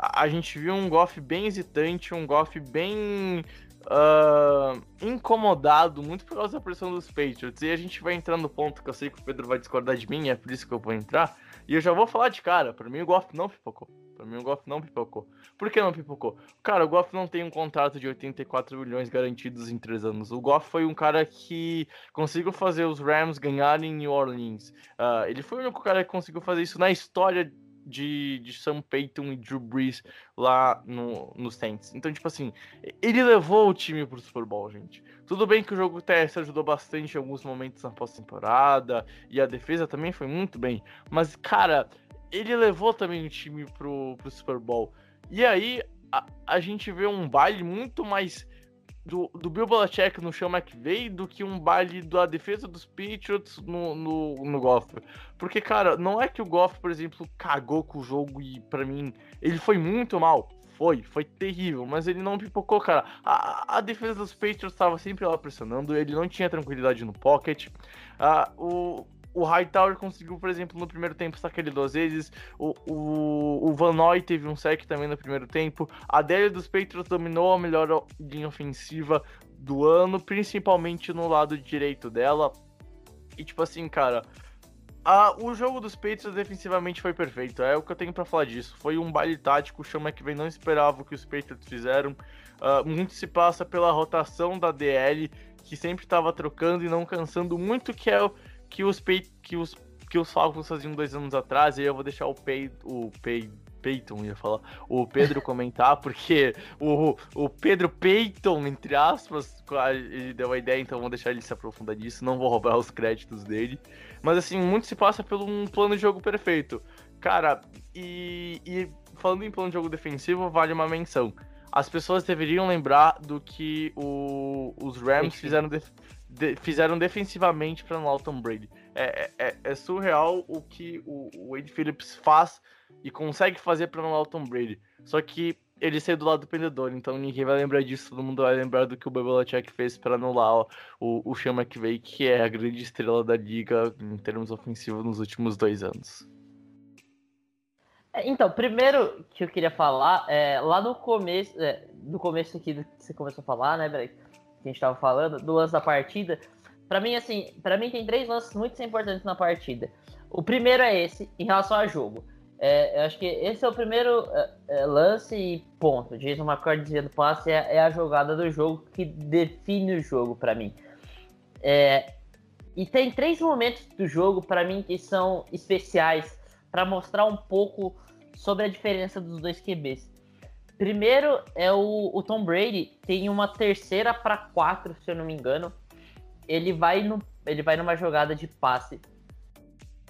a gente viu um Goff bem hesitante, um Goff bem uh, incomodado, muito por causa da pressão dos Patriots. E a gente vai entrar no ponto que eu sei que o Pedro vai discordar de mim, é por isso que eu vou entrar. E eu já vou falar de cara, para mim o Goff não pipocou. Pra mim o Goff não pipocou. Por que não pipocou? Cara, o Goff não tem um contrato de 84 milhões garantidos em 3 anos. O Goff foi um cara que conseguiu fazer os Rams ganharem em New Orleans. Uh, ele foi o único cara que conseguiu fazer isso na história de, de Sam Peyton e Drew Brees lá no, no Saints. Então, tipo assim, ele levou o time pro Super Bowl, gente. Tudo bem que o jogo teste ajudou bastante em alguns momentos na pós-temporada, e a defesa também foi muito bem. Mas, cara, ele levou também o time pro, pro Super Bowl. E aí, a, a gente vê um baile muito mais do, do Bill Belichick no Sean McVay do que um baile da defesa dos Patriots no, no, no Goff. Porque, cara, não é que o Goff, por exemplo, cagou com o jogo e, para mim, ele foi muito mal. Foi, foi terrível, mas ele não pipocou, cara. A, a defesa dos Patriots estava sempre lá pressionando, ele não tinha tranquilidade no pocket. Uh, o, o Hightower conseguiu, por exemplo, no primeiro tempo sacar ele duas vezes. O, o, o Van Noy teve um sec também no primeiro tempo. A Adélia dos Patriots dominou a melhor linha ofensiva do ano, principalmente no lado direito dela. E tipo assim, cara, ah, o jogo dos Patriots defensivamente foi perfeito, é o que eu tenho para falar disso. Foi um baile tático, o Sean McVay não esperava o que os Patriots fizeram. Uh, muito se passa pela rotação da DL, que sempre estava trocando e não cansando muito, que é o que os, que os, que os Falcons faziam dois anos atrás. E eu vou deixar o Pay, o Pay, Peyton, ia falar, o Pedro comentar, (laughs) porque o, o Pedro Peyton, entre aspas, ele deu a ideia, então vou deixar ele se aprofundar nisso, não vou roubar os créditos dele. Mas assim, muito se passa por um plano de jogo perfeito. Cara, e, e falando em plano de jogo defensivo, vale uma menção. As pessoas deveriam lembrar do que o, os Rams fizeram, de, fizeram defensivamente para Tom Brady. É, é, é, surreal o que o, Wade Phillips faz e consegue fazer para Tom Brady. Só que ele saiu do lado do pendedor, então ninguém vai lembrar disso, todo mundo vai lembrar do que o Belichick fez para anular o, o Sean McVay, que é a grande estrela da liga em termos ofensivos nos últimos dois anos. É, então, primeiro que eu queria falar, é, lá no começo, é, começo aqui do que você começou a falar, né, Brek, que a gente tava falando, do lance da partida, para mim, assim, para mim tem três lances muito importantes na partida. O primeiro é esse, em relação ao jogo. É, eu acho que esse é o primeiro é, é, lance e ponto. Jason McCord dizendo passe é, é, a jogada do jogo que define o jogo para mim. É, e tem três momentos do jogo para mim que são especiais para mostrar um pouco sobre a diferença dos dois QBs. Primeiro é o, o Tom Brady tem uma terceira para quatro, se eu não me engano. Ele vai no, ele vai numa jogada de passe.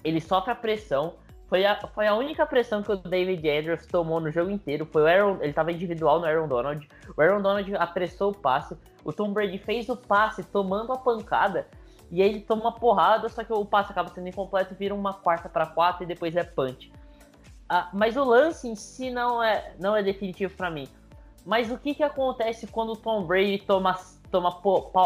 Ele sofre a pressão foi a, foi a única pressão que o David Andrews tomou no jogo inteiro. Foi o Aaron, ele estava individual no Aaron Donald. O Aaron Donald apressou o passe. O Tom Brady fez o passe tomando a pancada. E aí ele toma uma porrada, só que o passe acaba sendo incompleto, vira uma quarta para quatro e depois é punch. Ah, mas o lance em si não é, não é definitivo para mim. Mas o que, que acontece quando o Tom Brady toma, toma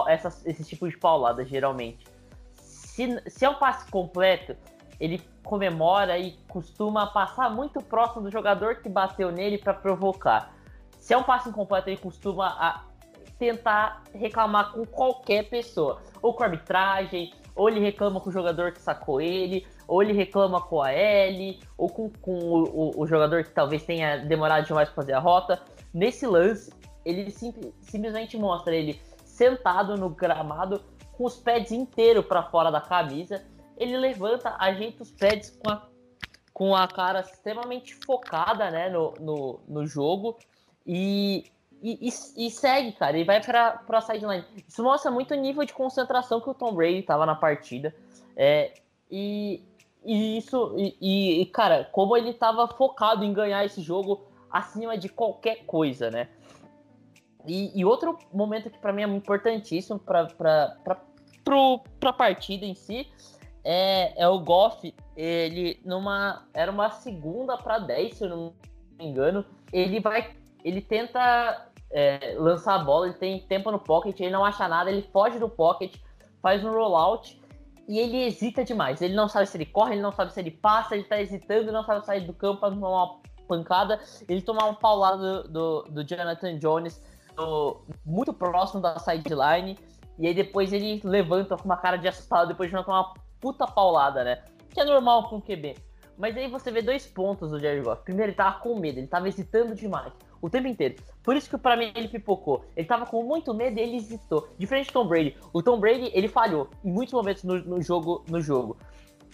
essas, esse tipo de paulada, geralmente? Se, se é um passe completo, ele comemora e costuma passar muito próximo do jogador que bateu nele para provocar. Se é um passe incompleto, ele costuma a tentar reclamar com qualquer pessoa, ou com arbitragem, ou ele reclama com o jogador que sacou ele, ou ele reclama com a L, ou com, com o, o, o, jogador que talvez tenha demorado demais para fazer a rota. Nesse lance, ele sim, simplesmente mostra ele sentado no gramado com os pés inteiros para fora da camisa ele levanta, ajeita os pads com a, com a cara extremamente focada né, no, no, no jogo e, e, e, e, segue, cara. Ele vai para a sideline. Isso mostra muito o nível de concentração que o Tom Brady estava na partida. É, e, e isso, e, e, cara, como ele estava focado em ganhar esse jogo acima de qualquer coisa, né? E, e outro momento que para mim é importantíssimo para a partida em si é, é o Goff, ele numa. Era uma segunda para 10, se eu não me engano. Ele vai. Ele tenta é, lançar a bola, ele tem tempo no pocket, ele não acha nada, ele foge do pocket, faz um rollout e ele hesita demais. Ele não sabe se ele corre, ele não sabe se ele passa, ele tá hesitando, não sabe sair do campo para tomar uma pancada. Ele tomar um paulado do, do, do Jonathan Jones do, muito próximo da sideline. E aí depois ele levanta com uma cara de assustado depois de tomar puta paulada, né? Que é normal com o QB. Mas aí você vê dois pontos do Jared Goff. Primeiro, ele tava com medo, ele tava hesitando demais. O tempo inteiro. Por isso que para mim ele pipocou. Ele tava com muito medo e ele hesitou. Diferente do Tom Brady. O Tom Brady, ele falhou em muitos momentos no, no jogo, no jogo.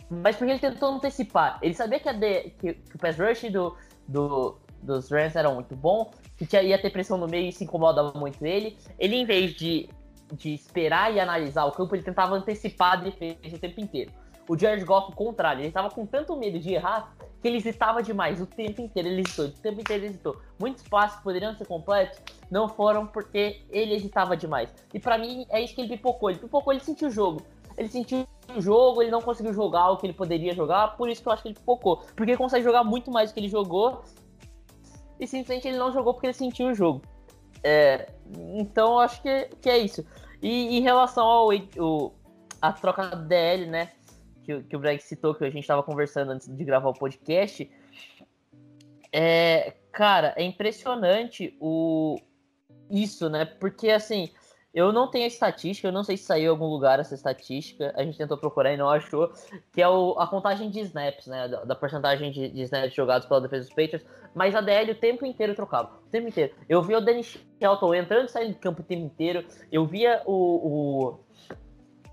Mas porque ele tentou antecipar. Ele sabia que, de, que, que o pass rush do, do, dos Rams era muito bom, que tinha, ia ter pressão no meio e se incomodava muito ele. Ele, em vez de de esperar e analisar o campo, ele tentava antecipar a defesa o tempo inteiro. O Jared Goff o contrário. Ele tava com tanto medo de errar que ele hesitava demais o tempo inteiro. Ele hesitou, o tempo inteiro ele hesitou. Muitos passes que poderiam ser completos não foram porque ele hesitava demais. E para mim é isso que ele pipocou. Ele pipocou, ele sentiu o jogo. Ele sentiu o jogo, ele não conseguiu jogar o que ele poderia jogar, por isso que eu acho que ele pipocou. Porque ele consegue jogar muito mais do que ele jogou. E simplesmente ele não jogou porque ele sentiu o jogo. É, então eu acho que, que é isso. E em relação ao o, a troca DL, né? Que, que o Greg citou, que a gente estava conversando antes de gravar o podcast. É, cara, é impressionante o isso, né? Porque assim, eu não tenho a estatística, eu não sei se saiu em algum lugar essa estatística, a gente tentou procurar e não achou, que é o, a contagem de snaps, né? Da, da porcentagem de, de, snaps jogados pela defesa dos Patriots, mas a DL o tempo inteiro trocava, o tempo inteiro. Eu via o Dennis Shelton entrando e saindo do campo o tempo inteiro, eu via o, o,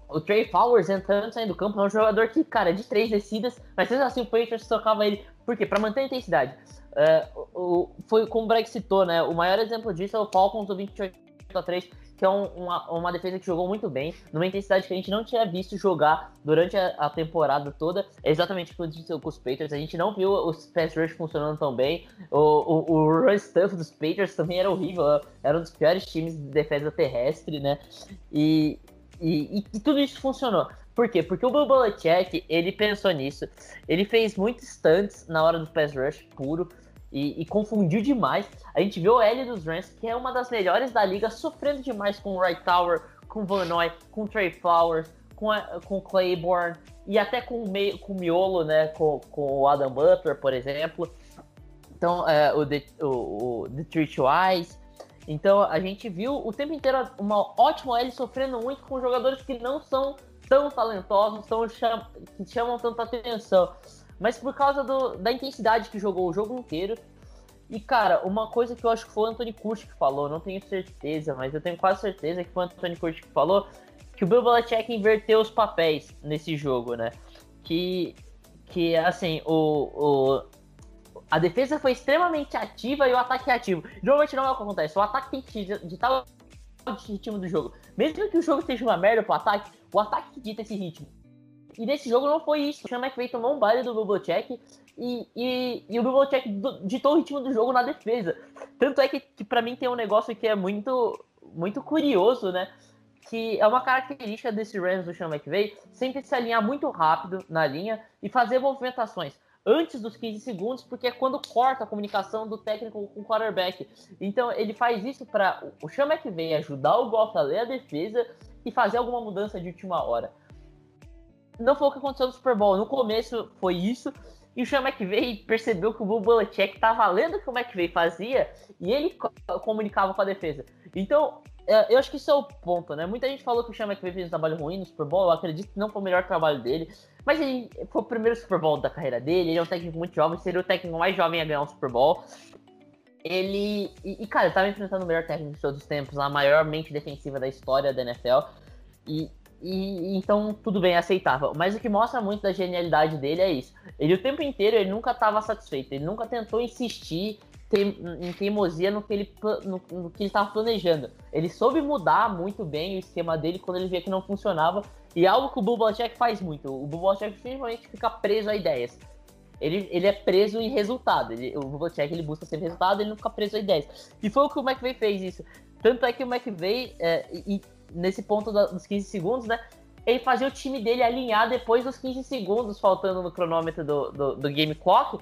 o Trey Flowers entrando saindo do campo, é um jogador que, cara, de três descidas, mas mesmo assim o Patriots trocava ele, por quê? Pra manter a intensidade. Uh, o, foi como o Breg citou, né? O maior exemplo disso é o Falcons do 28 a 3 que é um, uma, uma defesa que jogou muito bem, numa intensidade que a gente não tinha visto jogar durante a, a temporada toda. É exatamente o que aconteceu com os Patriots. A gente não viu os pass rush funcionando tão bem. O, o, o run stuff dos Patriots também era horrível. Era um dos piores times de defesa terrestre, né? E, e, e, e tudo isso funcionou. Por quê? Porque o Belichick, ele pensou nisso. Ele fez muitos stunts na hora do pass rush puro e, e, confundiu demais. A gente viu o L dos Rams, que é uma das melhores da liga, sofrendo demais com o Right Tower, com Van Noy, com Trey Flowers, com, a, com Claiborne e até com, o com o Miolo, né? Com, com o Adam Butler, por exemplo. Então, é, o, The, o, o Detroit Wise. Então, a gente viu o tempo inteiro uma ótima L sofrendo muito com jogadores que não são tão talentosos, tão cham que chamam tanta atenção mas por causa do, da intensidade que jogou o jogo inteiro. E, cara, uma coisa que eu acho que foi o Anthony Curti que falou, não tenho certeza, mas eu tenho quase certeza que foi o Anthony Curti que falou, que o Bill Belichick inverteu os papéis nesse jogo, né? Que, que assim, o, o, a defesa foi extremamente ativa e o ataque é ativo. Normalmente não é o que acontece, o ataque tem que ditar o ritmo do jogo. Mesmo que o jogo esteja uma merda pro ataque, o ataque dita esse ritmo. E nesse jogo não foi isso. O Sean McVay tomou um baile do Bubblcheck e, e, e o Bubblcheck ditou o ritmo do jogo na defesa. Tanto é que, que para mim tem um negócio que é muito, muito curioso, né? Que é uma característica desse Rams do Sean McVay, sempre se alinhar muito rápido na linha e fazer movimentações antes dos 15 segundos, porque é quando corta a comunicação do técnico com o quarterback. Então ele faz isso para o Sean McVay ajudar o Goff a ler a defesa e fazer alguma mudança de última hora não foi o que aconteceu no Super Bowl. No começo foi isso. E o Sean McVay percebeu que o Bill Belichick estava lendo o que o McVay fazia e ele comunicava com a defesa. Então, eu acho que isso é o ponto, né? Muita gente falou que o Sean McVay fez um trabalho ruim no Super Bowl. Eu acredito que não foi o melhor trabalho dele. Mas ele foi o primeiro Super Bowl da carreira dele. Ele é um técnico muito jovem. Seria o técnico mais jovem a ganhar um Super Bowl. Ele. E, cara, ele estava enfrentando o melhor técnico de todos os tempos, a maior mente defensiva da história da NFL. E e então tudo bem, aceitável. Mas o que mostra muito da genialidade dele é isso. Ele o tempo inteiro ele nunca estava satisfeito, ele nunca tentou insistir em teimosia no que ele no, no que ele estava planejando. Ele soube mudar muito bem o esquema dele quando ele via que não funcionava. E é algo que o Bubachek faz muito. O Bubachek simplesmente fica preso a ideias. Ele, ele é preso em resultado. Ele, o Bubachek ele busca ser resultado, ele não fica preso a ideias. E foi o que o McVeigh fez isso. Tanto é que o McVeigh, é, e, nesse ponto dos 15 segundos, né? Ele fazia o time dele alinhar depois dos 15 segundos faltando no cronômetro do, do, do game clock.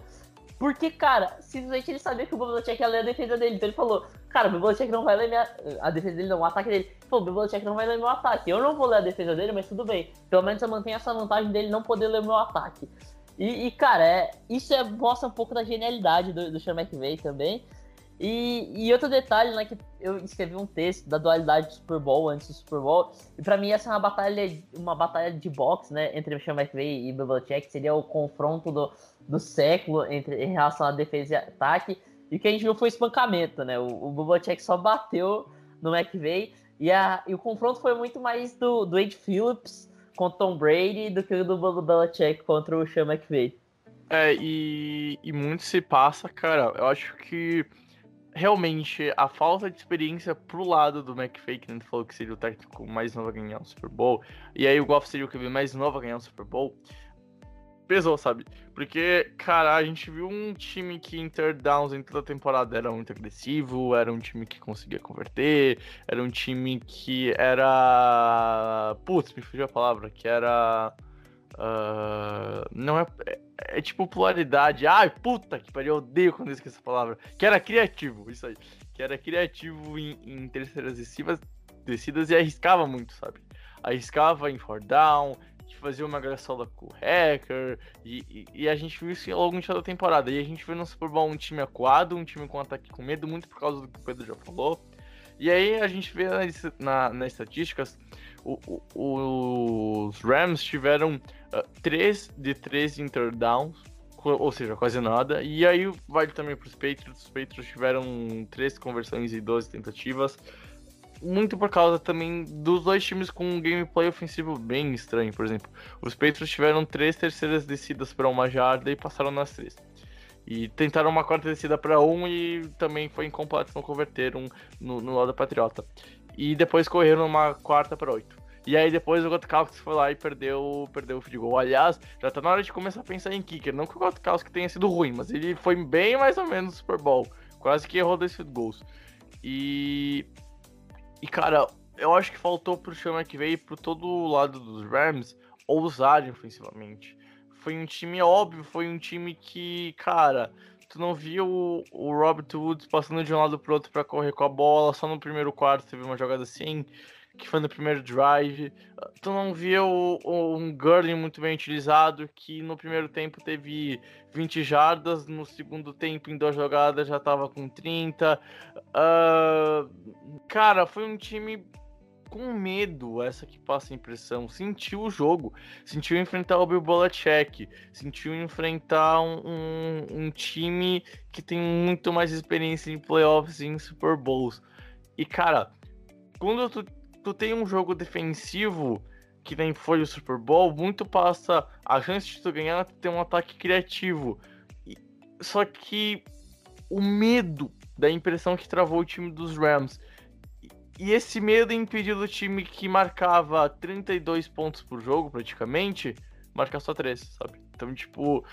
Porque, cara, simplesmente ele sabia que o Belichick ia ler a defesa dele. Então ele falou, cara, o Belichick não vai ler minha... a defesa dele, não, o ataque dele. Pô, o Belichick não vai ler meu ataque. Eu não vou ler a defesa dele, mas tudo bem. Pelo menos eu mantenho essa vantagem dele não poder ler meu ataque. E, e cara, é, isso é, mostra um pouco da genialidade do, do Sean McVay também. E, e, outro detalhe, né, que eu escrevi um texto da dualidade do Super Bowl antes do Super Bowl, e para mim essa é uma batalha, uma batalha de boxe, né, entre Sean McVay e Bill Belichick, seria o confronto do, do século entre, em relação à defesa e ataque, e o que a gente viu foi espancamento, né, o, o Belichick só bateu no McVay, e, a, e o confronto foi muito mais do, do Ed Phillips contra Tom Brady do que o do Bill Belichick contra o Sean McVay. É, e, e muito se passa, cara, eu acho que realmente a falta de experiência pro lado do McFay, que gente falou que seria o técnico mais novo a ganhar um Super Bowl, e aí o Goff seria o que mais novo a ganhar um Super Bowl, pesou, sabe? Porque, cara, a gente viu um time que em downs em toda a temporada era muito agressivo, era um time que conseguia converter, era um time que era. Putz, me fugiu a palavra, que era. Uh, não é, é, é, tipo polaridade. Ai, puta que pariu, eu odeio quando eu esqueço essa palavra. Que era criativo, isso aí. Que era criativo em, em terceiras descidas, descidas e arriscava muito, sabe? Arriscava em four down, fazia uma graçola com o hacker, e, e, e, a gente viu isso ao longo de toda a temporada. E a gente viu no Super Bowl um time acuado, um time com ataque com medo, muito por causa do que o Pedro já falou. E aí a gente vê nas, na, nas estatísticas, o, os Rams tiveram uh, 3 de 3 interdowns, ou seja, quase nada. E aí vale também para os Patriots. Os Patriots tiveram 3 conversões e 12 tentativas muito por causa também dos dois times com um gameplay ofensivo bem estranho, por exemplo. Os Patriots tiveram três terceiras descidas para uma jarda e passaram nas três. E tentaram uma quarta descida para um e também foi incompleto, não converteram no, no lado Patriota. E depois correram uma quarta para oito. E aí depois o Gotkowski foi lá e perdeu, perdeu o field goal. Aliás, já tá na hora de começar a pensar em kicker. Não que o Gotkowski tenha sido ruim, mas ele foi bem mais ou menos no Super Bowl. Quase que errou dois field goals. E e, cara, eu acho que faltou pro Sean McVay e pro todo lado dos Rams ousarem ofensivamente. Foi um time óbvio, foi um time que, cara, tu não viu o, o Robert Woods passando de um lado pro outro para correr com a bola, só no primeiro quarto teve uma jogada assim que foi no primeiro drive. Tu não viu um Gurley muito bem utilizado, que no primeiro tempo teve 20 jardas, no segundo tempo, em duas jogadas, já tava com 30. Uh, cara, foi um time com medo, essa que passa a impressão. Sentiu o jogo, sentiu enfrentar o Bill Belichick, sentiu enfrentar um, um, um time que tem muito mais experiência em playoffs e em Super Bowls. E, cara, quando tu tu tem um jogo defensivo que nem foi o Super Bowl, muito passa a chance de tu ganhar tu ter um ataque criativo. E, só que o medo da impressão que travou o time dos Rams. E, esse medo impediu o time que marcava 32 pontos por jogo, praticamente, marcar só 3, sabe? Então, tipo,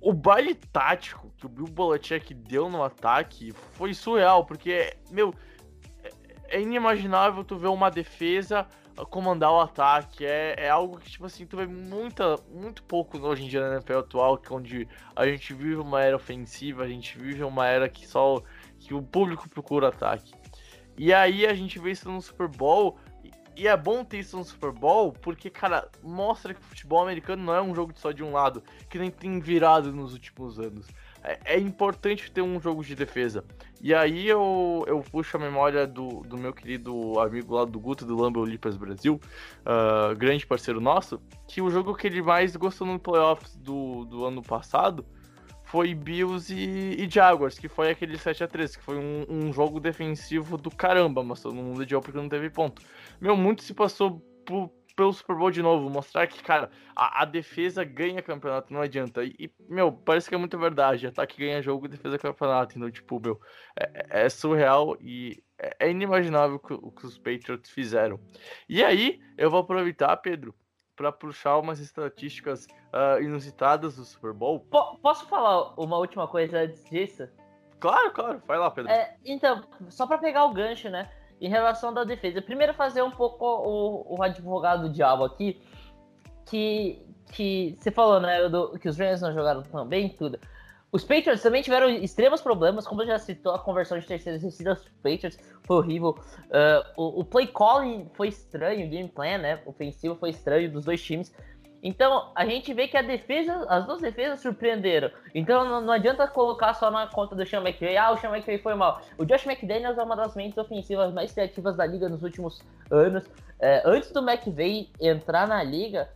o baile tático que o Bill Belichick deu no ataque foi surreal, porque, meu, é inimaginável tu ver uma defesa comandar o ataque. É, é algo que, tipo assim, tu vê muita, muito pouco hoje em dia na NFL atual, que é onde a gente vive uma era ofensiva, a gente vive uma era que só que o público procura ataque. E aí a gente vê isso no Super Bowl. E é bom ter isso no Super Bowl, porque, cara, mostra que o futebol americano não é um jogo só de um lado, que nem tem virado nos últimos anos é, é, importante ter um jogo de defesa. E aí eu, eu puxo a memória do, do meu querido amigo lá do Guto do Lambeau Lipas Brasil, uh, grande parceiro nosso, que o jogo que ele mais gostou no playoffs do, do ano passado foi Bills e, e Jaguars, que foi aquele 7 a 3 que foi um, um jogo defensivo do caramba, mas todo mundo odiou porque não teve ponto. Meu, muito se passou por pelo Super Bowl de novo, mostrar que, cara, a, a defesa ganha campeonato, não adianta. E, meu, parece que é muito verdade. Ataque ganha jogo e defesa campeonato. Então, tipo, meu, é, é surreal e é, é inimaginável o que, o que os Patriots fizeram. E aí, eu vou aproveitar, Pedro, para puxar umas estatísticas uh, inusitadas do Super Bowl. Posso falar uma última coisa antes disso? Claro, claro, vai lá, Pedro. É, então, só para pegar o gancho, né? em relação da defesa. Primeiro fazer um pouco o, o advogado do diabo aqui, que, que você falou, né, do, que os Rams não jogaram tão bem, tudo. Os Patriots também tiveram extremos problemas, como já citou, a conversão de terceiras descidas dos Patriots foi horrível. Uh, o, o, play calling foi estranho, o game plan, né, ofensivo foi estranho dos dois times. Então, a gente vê que a defesa, as duas defesas surpreenderam. Então, não, não adianta colocar só na conta do Sean McVay, ah, o Sean McVay foi mal. O Josh McDaniels é uma das mentes ofensivas mais criativas da liga nos últimos anos. É, antes do McVay entrar na liga,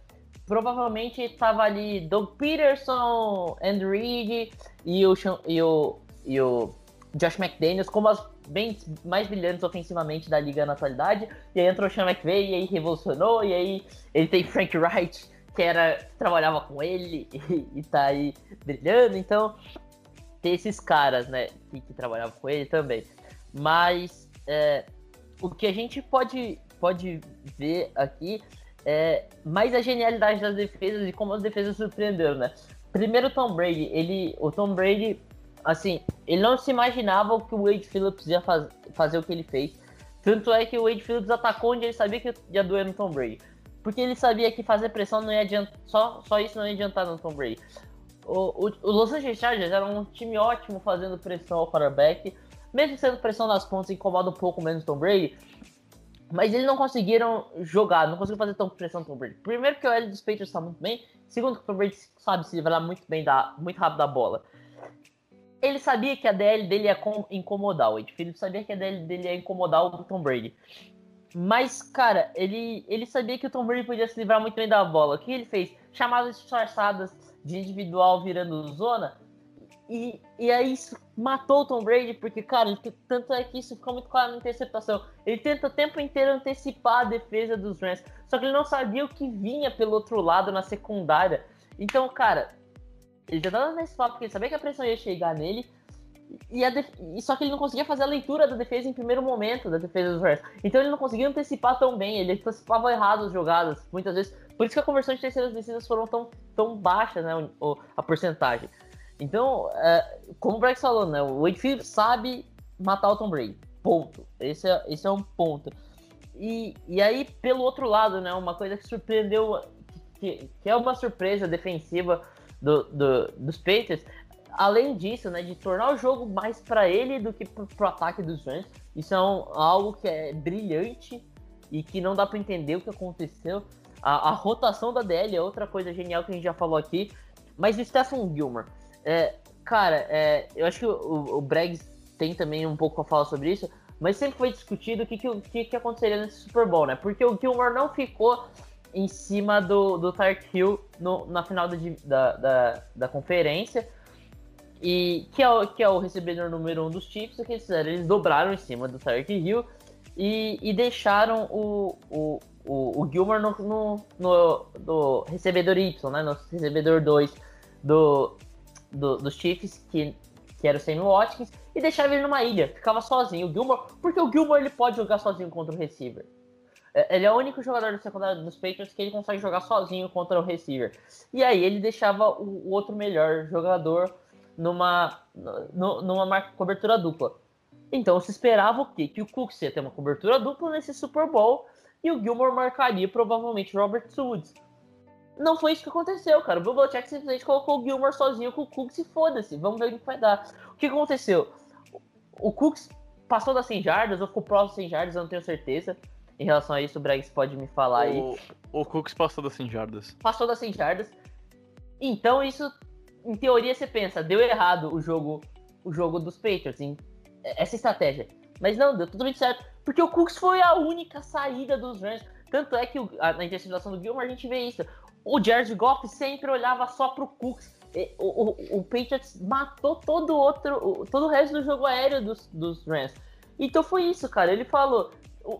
provavelmente estava ali Doug Peterson, Andrew Reid e o, e o, e o Josh McDaniels como as bem mais brilhantes ofensivamente da liga na atualidade. E aí entrou o Sean McVay e aí revolucionou, e aí ele tem Frank Wright que era trabalhava com ele (laughs) e, e tá aí brilhando. Então, ter esses caras, né, que, que trabalhavam com ele também. Mas é, o que a gente pode, pode ver aqui é mais a genialidade das defesas e como as defesas surpreenderam, né? Primeiro, Tom Brady, ele, o Tom Brady, assim, ele não se imaginava que o Wade Phillips ia faz, fazer o que ele fez. Tanto é que o Wade Phillips atacou onde ele sabia que ia doer no Tom Brady. Porque ele sabia que fazer pressão não ia adiantar, só, só isso não ia adiantar no Tom Brady. O, o, o Los Angeles Chargers era um time ótimo fazendo pressão ao quarterback, mesmo sendo pressão nas pontas incomoda um pouco menos o Tom Brady, mas eles não conseguiram jogar, não conseguiram fazer tão pressão no Tom Brady. Primeiro que o L dos Patriots está muito bem, segundo que o Tom Brady sabe se livrar muito bem da, muito rápido da bola. Ele sabia que a DL dele ia incomodar o Ed Phillips, sabia que a DL dele ia incomodar o Tom Brady. Mas, cara, ele, ele sabia que o Tom Brady podia se livrar muito bem da bola. O que ele fez? Chamadas disfarçadas de individual virando zona e, e aí isso matou o Tom Brady, porque, cara, tanto é que isso ficou muito claro na interceptação. Ele tenta o tempo inteiro antecipar a defesa dos Rams, só que ele não sabia o que vinha pelo outro lado na secundária. Então, cara, ele já tava nesse papo porque ele sabia que a pressão ia chegar nele, e, def... só que ele não conseguia fazer a leitura da defesa em primeiro momento, da defesa dos Rams. Então ele não conseguia antecipar tão bem, ele antecipava errado as jogadas, muitas vezes. Por isso que a conversão de terceiras descidas foram tão, tão baixa, né, a porcentagem. Então, é, como o Brex falou, né? O Wade Phillips sabe matar o Tom Brady. Ponto. Esse é, esse é um ponto. E, e aí, pelo outro lado, né? Uma coisa que surpreendeu, que, que é uma surpresa defensiva do, do, dos Patriots, além disso, né? De tornar o jogo mais para ele do que pro, pro ataque dos Rams. Isso é um, algo que é brilhante e que não dá para entender o que aconteceu. A, a, rotação da DL é outra coisa genial que a gente já falou aqui. Mas o Stephen Gilmore, é, cara, é, eu acho que o, o tem também um pouco a falar sobre isso, mas sempre foi discutido o que, que, que, aconteceria nesse Super Bowl, né? Porque o Gilmore não ficou em cima do, do Tark Hill no, na final da, da, da, conferência, e que é, o, que é o recebedor número um dos Chiefs, o que eles fizeram? Eles dobraram em cima do Tark Hill e, e deixaram o, o, o, o Gilmore no, no, no, no recebedor Y, né? No recebedor 2 do, do, dos Chiefs, que, que era o Sammy Watkins, e deixava ele numa ilha, ficava sozinho. O Gilmore, porque o Gilmore ele pode jogar sozinho contra o receiver. É, ele é o único jogador do secundário dos Patriots que ele consegue jogar sozinho contra o receiver. E aí ele deixava o, o outro melhor jogador numa, no, numa cobertura dupla. Então se esperava o quê? Que o Cooks ia ter uma cobertura dupla nesse Super Bowl e o Gilmore marcaria provavelmente Robert Woods. Não foi isso que aconteceu, cara. O Bill Belichick simplesmente colocou o Gilmore sozinho com o Cooks e foda-se. Vamos ver o que vai dar. O que aconteceu? O Cooks passou das 100 jardas ou ficou próximo das 100 jardas, eu não tenho certeza. Em relação a isso, o Bregs pode me falar aí. O, o Cooks passou das 100 jardas. Passou das 100 jardas. Então isso, em teoria, você pensa, deu errado o jogo, o jogo dos Patriots, em, essa estratégia. Mas não, deu totalmente certo. Porque o Cooks foi a única saída dos Rams. Tanto é que o, a, na interceptação do Gilmore a gente vê isso o Jared Goff sempre olhava só pro Cooks. O, o, o Patriots matou todo o outro, todo o resto do jogo aéreo dos, dos Rams. Então foi isso, cara. Ele falou,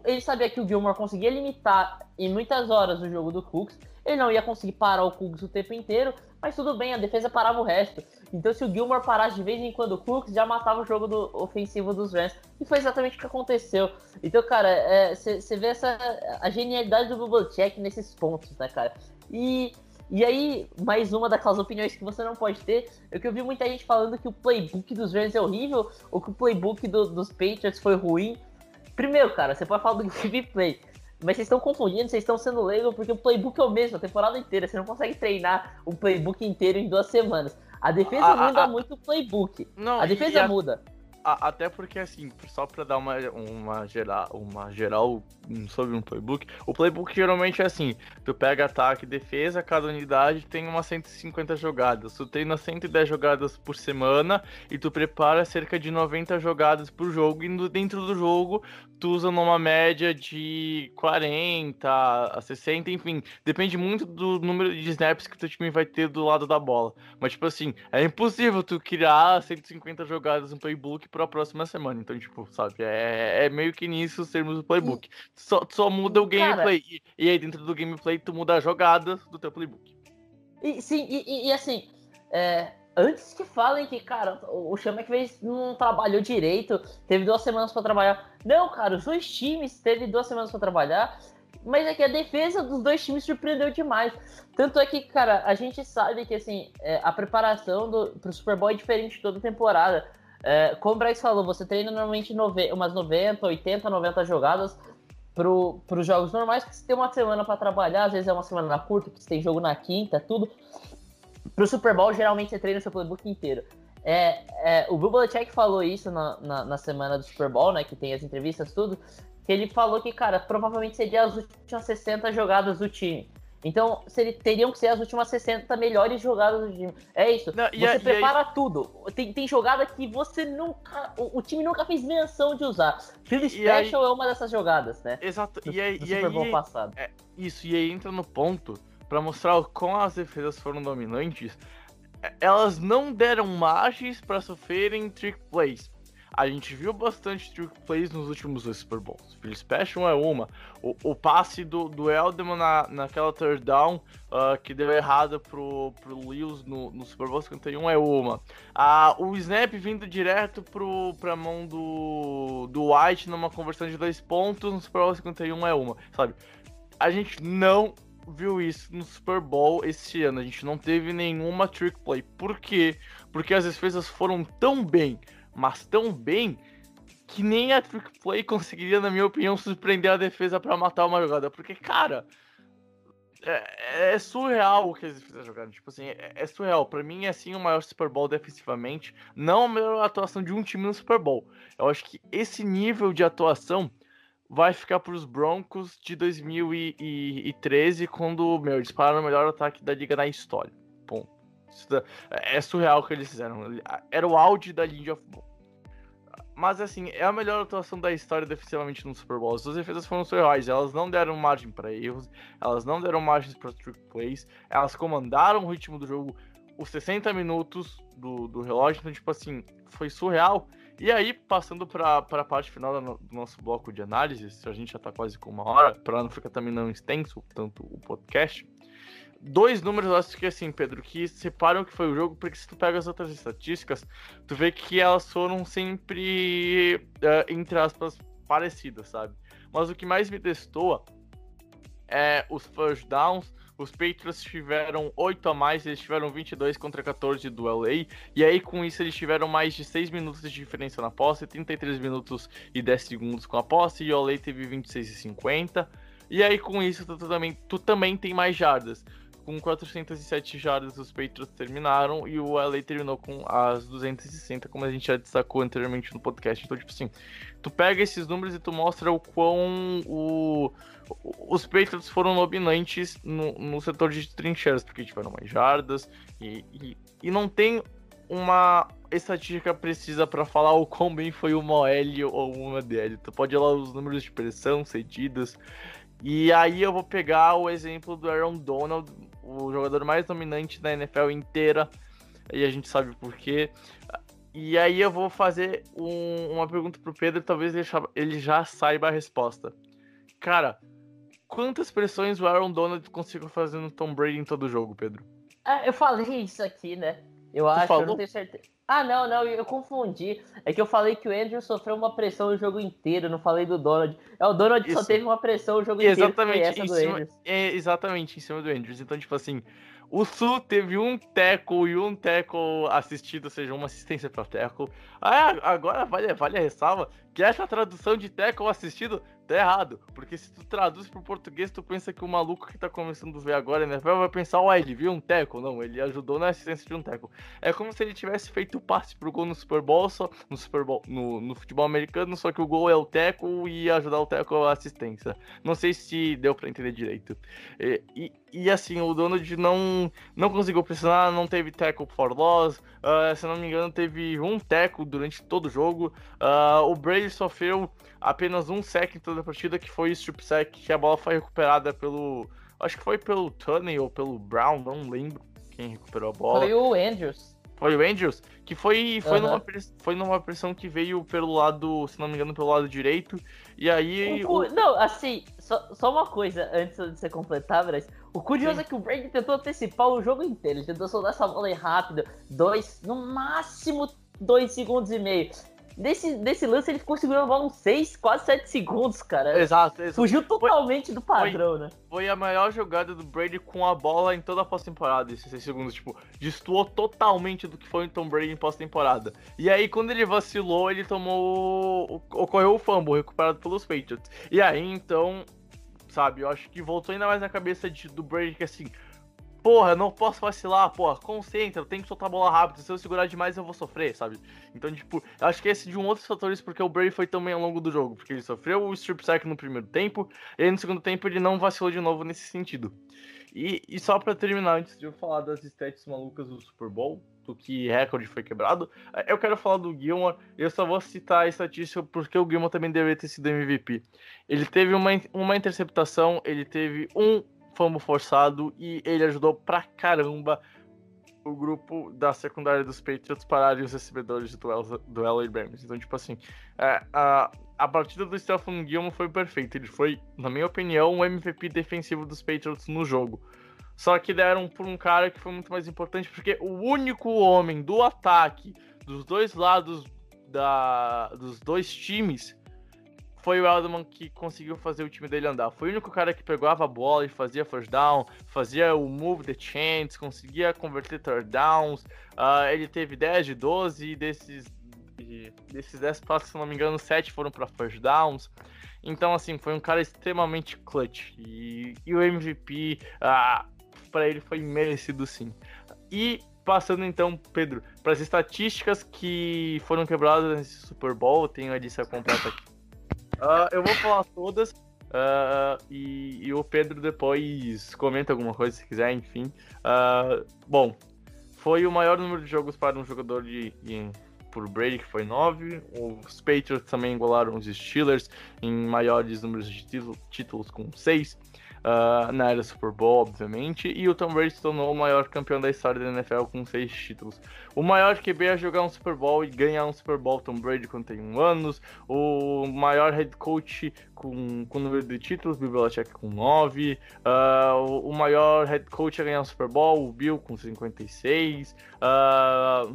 ele sabia que o Gilmore conseguia limitar em muitas horas o jogo do Cooks. Ele não ia conseguir parar o Cooks o tempo inteiro, mas tudo bem, a defesa parava o resto. Então se o Gilmore parasse de vez em quando o Cooks, já matava o jogo do, ofensivo dos Rams. E foi exatamente o que aconteceu. Então, cara, você é, vê essa, a genialidade do Belichick nesses pontos, né, cara? E, e aí, mais uma daquelas opiniões que você não pode ter, é que eu vi muita gente falando que o playbook dos Rams é horrível, ou que o playbook do, dos Patriots foi ruim. Primeiro, cara, você pode falar do (laughs) gameplay, mas vocês estão confundindo, vocês estão sendo leigos, porque o playbook é o mesmo a temporada inteira. Você não consegue treinar o playbook inteiro em duas semanas. A defesa a, muda a, muito o playbook. Não, a defesa a, muda até porque, assim, só pra dar uma, uma, geral, uma geral sobre um playbook, o playbook geralmente é assim: tu pega ataque e defesa, cada unidade tem umas 150 jogadas. Tu treina 110 jogadas por semana e tu prepara cerca de 90 jogadas por jogo. E dentro do jogo, tu usa numa média de 40 a 60, enfim, depende muito do número de snaps que o teu time vai ter do lado da bola. Mas, tipo assim, é impossível tu criar 150 jogadas no playbook para a próxima semana. Então, tipo, sabe, é, é meio que nisso os termos do playbook. Só, só muda o gameplay. E, e, aí, dentro do gameplay, tu muda a jogada do teu playbook. E, sim, e, e assim, é, antes que falem que, cara, o que fez não trabalhou direito, teve duas semanas para trabalhar. Não, cara, os dois times teve duas semanas para trabalhar, mas é que a defesa dos dois times surpreendeu demais. Tanto é que, cara, a gente sabe que assim, é, a preparação do, pro Super Bowl é diferente toda temporada. É, como o Bryce falou, você treina normalmente nove, umas 90, 80, 90 jogadas para os jogos normais, que você tem uma semana para trabalhar, às vezes é uma semana curta, que você tem jogo na quinta, tudo. Pro Super Bowl, geralmente você treina o seu playbook inteiro. É, é, o Bill Belichick falou isso na, na, na, semana do Super Bowl, né? Que tem as entrevistas, tudo. Que ele falou que, cara, provavelmente seria as últimas 60 jogadas do time. Então, seria, teriam que ser as últimas 60 melhores jogadas do time. É isso. Não, você a, prepara tudo. Tem, tem jogada que você nunca. O, o, time nunca fez menção de usar. Philly Special é uma dessas jogadas, né? Exato. Do, e aí, do e Super Bowl aí, passado. É, isso, e aí entra no ponto para mostrar como as defesas foram dominantes, é, elas não deram margens para sofrerem trick plays. A gente viu bastante trick plays nos últimos dois Super Bowls. Phil Special é uma. O, o passe do, do Elderman na, naquela third down uh, que deu errado pro, pro Lewis no, no Super Bowl 51 é uma. Uh, o snap vindo direto pro, pra mão do, do White numa conversão de dois pontos no Super Bowl 51 é uma. Sabe? A gente não viu isso no Super Bowl esse ano. A gente não teve nenhuma trick play. Por quê? Porque as defesas foram tão bem, mas tão bem, que nem a trick play conseguiria, na minha opinião, surpreender a defesa para matar uma jogada. Porque, cara, é, é, surreal o que as defesas jogaram. Tipo assim, é, é surreal. Para mim, é assim o maior Super Bowl defensivamente. Não a melhor atuação de um time no Super Bowl. Eu acho que esse nível de atuação vai ficar para os Broncos de 2013, quando, meu, eles pararam o melhor ataque da liga na história. Ponto. É surreal o que eles fizeram. Era o auge da League of Ball. Mas, assim, é a melhor atuação da história defensivamente no Super Bowl. As duas defesas foram surreais. Elas não deram margem para erros, elas não deram margens para trick plays, elas comandaram o ritmo do jogo os 60 minutos do, do relógio. Então, tipo assim, foi surreal. E aí, passando para a parte final do nosso bloco de análise, a gente já está quase com uma hora, para não ficar também não extenso tanto o podcast. Dois números, eu acho que assim, Pedro, que separam o que foi o jogo, porque se tu pega as outras estatísticas, tu vê que elas foram sempre, uh, entre aspas, parecidas, sabe? Mas o que mais me destoa é os first downs, os Patriots tiveram 8 a mais, eles tiveram 22 contra 14 do LA. E aí, com isso, eles tiveram mais de 6 minutos de diferença na posse, 33 minutos e 10 segundos com a posse. E o LA teve 26 e 50. E aí, com isso, tu também, tu também tem mais jardas. Com 407 jardas, os Patriots terminaram e o LA terminou com as 260, como a gente já destacou anteriormente no podcast. Então, tipo assim, tu pega esses números e tu mostra o quão o, os Patriots foram dominantes no, no setor de trincheiras, porque tiveram mais jardas e, e, e não tem uma estatística precisa para falar o quão bem foi uma OL ou uma DL. Tu pode olhar os números de pressão cedidas. E aí eu vou pegar o exemplo do Aaron Donald, o jogador mais dominante da NFL inteira, e a gente sabe por quê. E aí eu vou fazer um, uma pergunta pro Pedro, talvez ele, ele já saiba a resposta. Cara, quantas pressões o Aaron Donald conseguiu fazer no Tom Brady em todo o jogo, Pedro? Ah, eu falei isso aqui, né? Eu tu acho, falou? eu não tenho certeza. Ah, não, não, eu confundi. É que eu falei que o Andrew sofreu uma pressão o jogo inteiro, não falei do Donald. É, o Donald isso. só teve uma pressão o jogo exatamente, inteiro. Exatamente, em cima, é, exatamente, em cima do Andrews. Então, tipo assim, o Sul teve um tackle e um tackle assistido, ou seja, uma assistência para tackle. Ah, agora vale, vale a ressalva que essa tradução de tackle assistido tá errado. Porque se tu traduz pro português, tu pensa que o maluco que tá começando a ver agora, né, vai pensar, ué, ele viu um teco. Não, ele ajudou na assistência de um teco. É como se ele tivesse feito o passe pro gol no Super Bowl, só, no Super Bowl, no, no futebol americano, só que o gol é o teco e ajudar o teco a assistência. Não sei se deu para entender direito. E, e, e, assim, o Donald não, não conseguiu pressionar, não teve tackle for loss. Uh, se não me engano, teve um tackle durante todo o jogo. Uh, o Brady sofreu apenas um sec em toda a partida, que foi o strip sack, que a bola foi recuperada pelo. Acho que foi pelo Tunney ou pelo Brown, não lembro quem recuperou a bola. Foi o Andrews. Foi o Andrews, que foi, foi, uhum. numa, foi numa pressão que veio pelo lado, se não me engano, pelo lado direito. E aí. O, o... Não, assim, só, só uma coisa antes de você completar, Bryce. O curioso Sim. é que o Brady tentou antecipar o jogo inteiro. Ele tentou soltar essa bola aí rápido. Dois, no máximo dois segundos e meio. Nesse, nesse lance ele ficou segurando a bola uns 6, quase 7 segundos, cara. Exato, exato. Fugiu totalmente foi, do padrão, foi, né? Foi a maior jogada do Brady com a bola em toda a pós-temporada, esses 6 segundos. Tipo, destoou totalmente do que foi o Tom Brady em pós-temporada. E aí, quando ele vacilou, ele tomou. ocorreu o fumble recuperado pelos Patriots. E aí, então, sabe, eu acho que voltou ainda mais na cabeça de, do Brady que assim porra, não posso vacilar, porra, concentra, eu tenho que soltar a bola rápido, se eu segurar demais eu vou sofrer, sabe? Então, tipo, eu acho que esse é de um outros fatores porque o Brady foi também ao longo do jogo, porque ele sofreu o strip sack no primeiro tempo, e aí no segundo tempo ele não vacilou de novo nesse sentido. E, e só para terminar, antes de eu falar das stats malucas do Super Bowl, do que recorde foi quebrado, eu quero falar do Gilmore, eu só vou citar a estatística porque o Gilmore também deveria ter sido MVP. Ele teve uma, uma interceptação, ele teve um fumble forçado e ele ajudou pra caramba o grupo da secundária dos Patriots pararem os recebedores de duelo, duelo e Rams. Então, tipo assim, é, a, a partida do Stephen Gilmore foi perfeita. Ele foi, na minha opinião, o MVP defensivo dos Patriots no jogo. Só que deram por um cara que foi muito mais importante, porque o único homem do ataque dos dois lados da, dos dois times foi o Eldman que conseguiu fazer o time dele andar. Foi o único cara que pegava a bola e fazia first down, fazia o move the chains, conseguia converter third downs. Uh, ele teve 10 de 12 e desses, desses 10 passos, se não me engano, 7 foram para first downs. Então, assim, foi um cara extremamente clutch. E, e o MVP, uh, ah, para ele, foi merecido sim. E passando então, Pedro, para as estatísticas que foram quebradas nesse Super Bowl, tenho a lista completa aqui. Uh, eu vou falar todas. Uh, e, e, o Pedro depois comenta alguma coisa se quiser, enfim. Uh, bom, foi o maior número de jogos para um jogador de, de por Brady, que foi 9. Os Patriots também igualaram os Steelers em maiores números de títulos, com 6 uh, na era Super Bowl, obviamente, e o Tom Brady se tornou o maior campeão da história da NFL com seis títulos. O maior QB a jogar um Super Bowl e ganhar um Super Bowl, Tom Brady, tem um anos. O maior head coach com, com número de títulos, Bill Belichick com 9. Uh, ah, o, maior head coach a ganhar um Super Bowl, o Bill com 56. Uh, ah,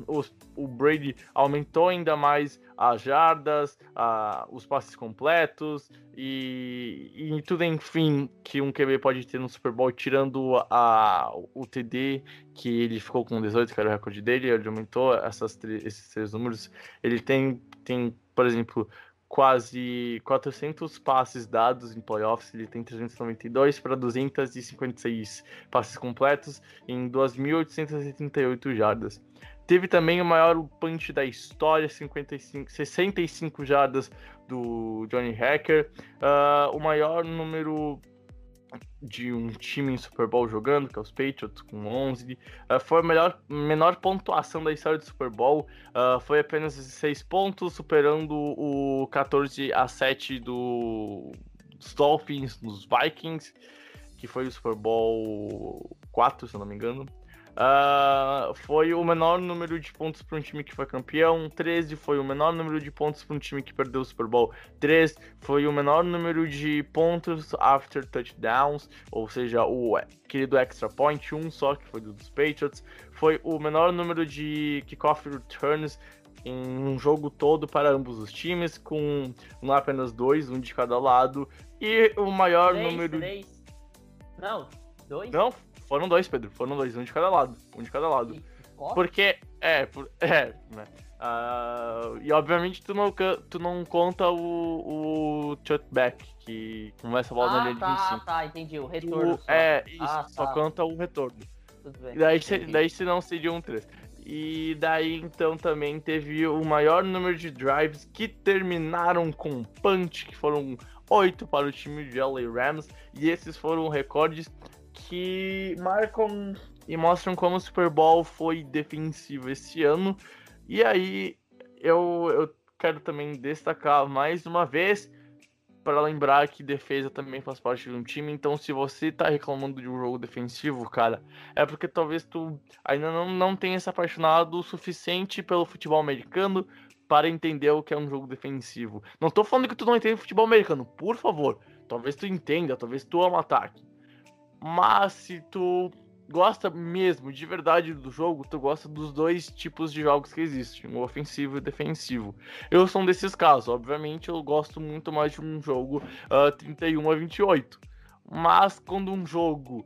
o Brady aumentou ainda mais as jardas, uh, os passes completos e, e, tudo, enfim, que um QB pode ter no Super Bowl, tirando a, o TD, que ele ficou com 18, que era o recorde dele, ele aumentou essas, esses três números. Ele tem, tem, por exemplo, quase 400 passes dados em playoffs, ele tem 392 para 256 passes completos em 2.838 jardas. Teve também o maior punch da história, 55, 65 jardas do Johnny Hacker, uh, o maior número de um time em Super Bowl jogando, que é os Patriots, com 11. Uh, ah, foi a melhor, menor pontuação da história do Super Bowl. Uh, foi apenas 16 pontos, superando o 14 a 7 do, dos Dolphins, dos Vikings, que foi o Super Bowl 4, se não me engano. Uh, foi o menor número de pontos para um time que foi campeão. 13 foi o menor número de pontos para um time que perdeu o Super Bowl. 3 foi o menor número de pontos after touchdowns, ou seja, o querido extra point, um só que foi dos Patriots. Foi o menor número de kickoff returns em um jogo todo para ambos os times, com não apenas dois, um de cada lado. E o maior três, número. Três. Não, dois? Não, foram dois, Pedro. Foram dois, um de cada lado. Um de cada lado. Porque, é, por, (laughs) é, né? Uh, e obviamente tu não, tu não conta o, o chutback, que começa a bola ah, na linha tá, de 25. Ah, tá, entendi. O retorno. só. É, isso, ah, só tá. conta o retorno. Tudo bem. Daí, se, daí não seria um 3. E daí então também teve o maior número de drives que terminaram com punch, que foram 8 para o time de LA Rams. E esses foram recordes que marcam e mostram como o Super Bowl foi defensivo esse ano. E aí eu, eu quero também destacar mais uma vez para lembrar que defesa também faz parte de um time. Então, se você tá reclamando de um jogo defensivo, cara, é porque talvez tu ainda não, não tenha se apaixonado o suficiente pelo futebol americano para entender o que é um jogo defensivo. Não tô falando que tu não entende futebol americano, por favor. Talvez tu entenda, talvez tu ama ataque. Mas se tu gosta mesmo de verdade do jogo, tu gosta dos dois tipos de jogos que existem, o ofensivo e o defensivo. Eu sou um desses casos, obviamente eu gosto muito mais de um jogo uh, ah, 31 a 28. Mas quando um jogo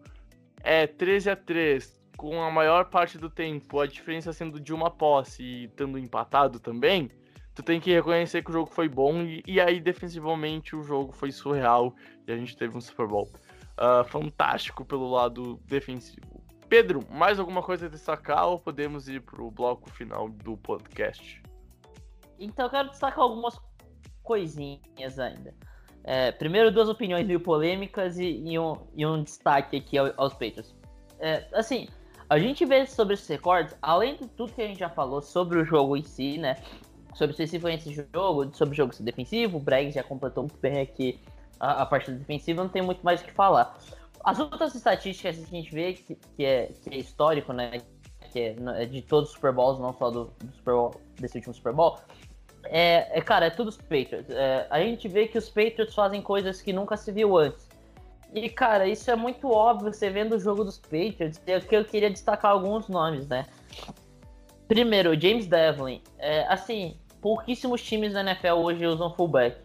é 13 a 3 com a maior parte do tempo, a diferença sendo de uma posse e estando empatado também, tu tem que reconhecer que o jogo foi bom e, e, aí defensivamente o jogo foi surreal e a gente teve um Super Bowl uh, fantástico pelo lado defensivo. Pedro, mais alguma coisa a destacar ou podemos ir para o bloco final do podcast? Então eu quero destacar algumas coisinhas ainda. É, primeiro, duas opiniões meio polêmicas e, e, um, e um, destaque aqui aos Patriots. É, assim, a gente vê sobre esses recordes, além de tudo que a gente já falou sobre o jogo em si, né? Sobre especificamente esse jogo, sobre o jogo defensivo, o Bragg já completou muito bem aqui a, a parte defensiva, não tem muito mais o que falar. As outras estatísticas que a gente vê, que, que, é, que é histórico, né? Que é, é de todos os Super Bowls, não só do, do Super Bowl, desse último Super Bowl, é, é, cara, é tudo os Patriots. É, a gente vê que os Patriots fazem coisas que nunca se viu antes. E, cara, isso é muito óbvio você vendo o jogo dos Patriots. É que eu queria destacar alguns nomes, né? Primeiro, James Devlin. É, assim, pouquíssimos times na NFL hoje usam fullback.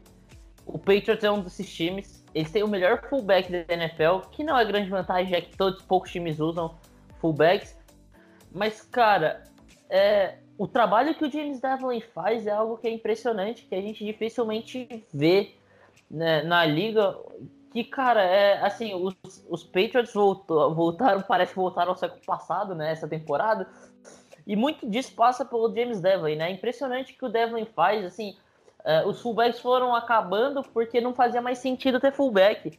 O Patriots é um desses times. Eles têm o melhor fullback da NFL, que não é grande vantagem, já que todos poucos times usam fullbacks. Mas, cara, é, o trabalho que o James Devlin faz é algo que é impressionante, que a gente dificilmente vê né, na liga. Que, cara, é assim, os, os Patriots voltou, voltaram, parece que voltaram ao século passado, né, essa temporada. E muito disso passa pelo James Devlin, né? É impressionante que o Devlin faz, assim, uh, os fullbacks foram acabando porque não fazia mais sentido ter fullback.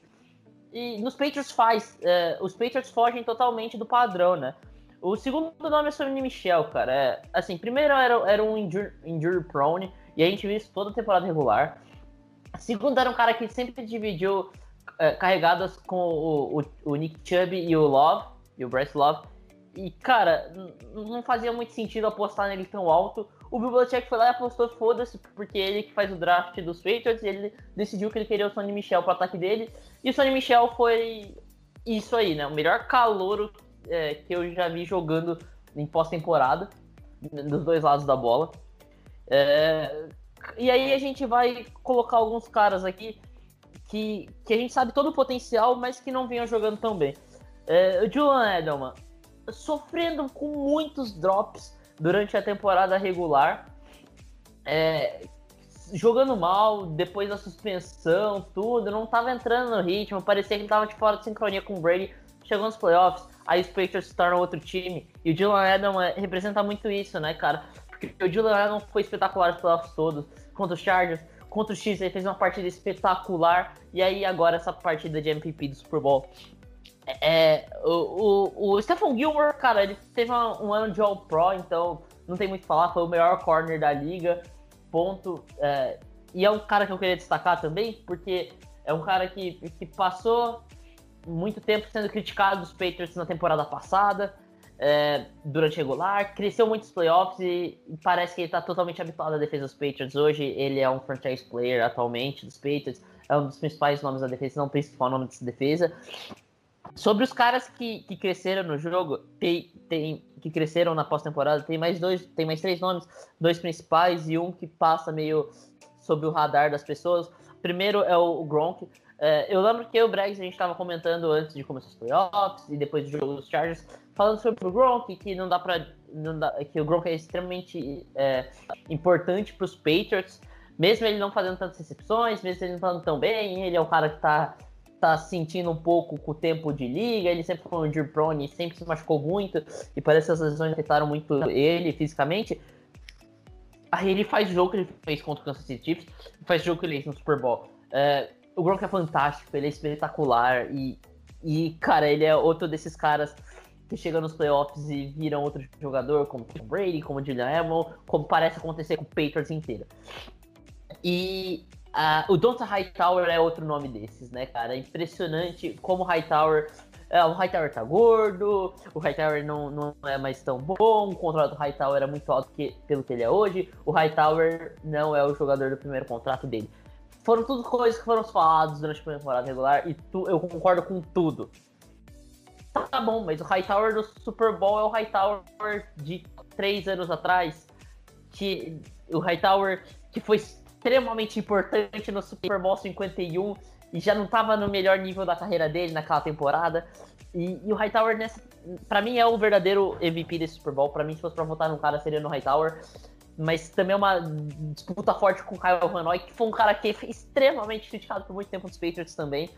E nos Patriots faz, uh, os Patriots fogem totalmente do padrão, né? O segundo nome é Sonny Michel, cara. É, assim, primeiro era, era um injury, injury prone, e a gente viu isso toda a temporada regular. Segundo, era um cara que sempre dividiu é, carregadas com o, o, o, Nick Chubb e o Love, e o Bryce Love. E, cara, não fazia muito sentido apostar nele tão alto. O Belichick foi lá e apostou, foda-se, porque ele que faz o draft dos Patriots, ele decidiu que ele queria o Sonny Michel para ataque dele. E o Sonny Michel foi isso aí, né? O melhor calouro é, que eu já vi jogando em pós-temporada, dos dois lados da bola. É, e aí a gente vai colocar alguns caras aqui que, que a gente sabe todo o potencial, mas que não vinham jogando tão bem. É, o Julian Edelman, sofrendo com muitos drops durante a temporada regular, é, jogando mal, depois da suspensão, tudo, não estava entrando no ritmo, parecia que ele estava de fora de sincronia com o Brady, chegou nos playoffs, aí os Patriots se tornam outro time. E o Dylan Adam é, representa muito isso, né, cara? Porque o Dylan Adam foi espetacular nos playoffs todos, contra os Chargers, contra o X, ele fez uma partida espetacular. E aí agora essa partida de MVP do Super Bowl. É, o, o, o Stephon Gilmore, cara, ele teve um ano de All-Pro, então não tem muito o que falar, foi o melhor corner da liga, ponto. É, e é um cara que eu queria destacar também, porque é um cara que, que passou muito tempo sendo criticado dos Patriots na temporada passada, é, durante regular, cresceu muitos playoffs e parece que ele está totalmente habituado à defesa dos Patriots. Hoje ele é um franchise player atualmente dos Patriots, é um dos principais nomes da defesa, não o principal nome dessa defesa. Sobre os caras que, que cresceram no jogo, tem, tem que cresceram na pós-temporada, tem mais dois, tem mais três nomes, dois principais e um que passa meio sob o radar das pessoas. Primeiro é o Gronk, é, eu lembro que o Braggs, a gente estava comentando antes de começar os playoffs e depois do jogo dos Chargers, falando sobre o Gronk, que não dá para que o Gronk é extremamente é, importante para os Patriots, mesmo ele não fazendo tantas recepções, mesmo ele não falando tão bem, ele é um cara que está tá sentindo um pouco com o tempo de liga, ele sempre foi um injury prone, sempre se machucou muito, e parece que as lesões afetaram muito ele fisicamente. Aí ele faz o jogo que ele fez contra o Kansas City Chiefs, faz o jogo que ele fez no Super Bowl. É, o Gronk é fantástico, ele é espetacular e, e, cara, ele é outro desses caras que chega nos playoffs e viram outro jogador, como Tom Brady, como Julian Edelman, como parece acontecer com o Patriots inteiro. E uh, o Donta Hightower é outro nome desses, né, cara? É impressionante como Hightower... É, o Hightower tá gordo, o Hightower não, não é mais tão bom, o contrato do Hightower era muito alto que, pelo que ele é hoje, o Hightower não é o jogador do primeiro contrato dele foram tudo coisas que foram faladas durante a temporada regular e tu, eu concordo com tudo. tá bom, mas o Hightower do Super Bowl é o Hightower de três anos atrás, que o Hightower que foi extremamente importante no Super Bowl 51 e já não estava no melhor nível da carreira dele naquela temporada. E, e o Hightower, nessa, pra mim, é o verdadeiro MVP desse Super Bowl. Pra mim, se fosse pra votar num cara, seria no Hightower. Mas também é uma disputa forte com o Kyle Van Noy, que foi um cara que foi extremamente criticado por muito tempo nos Patriots também.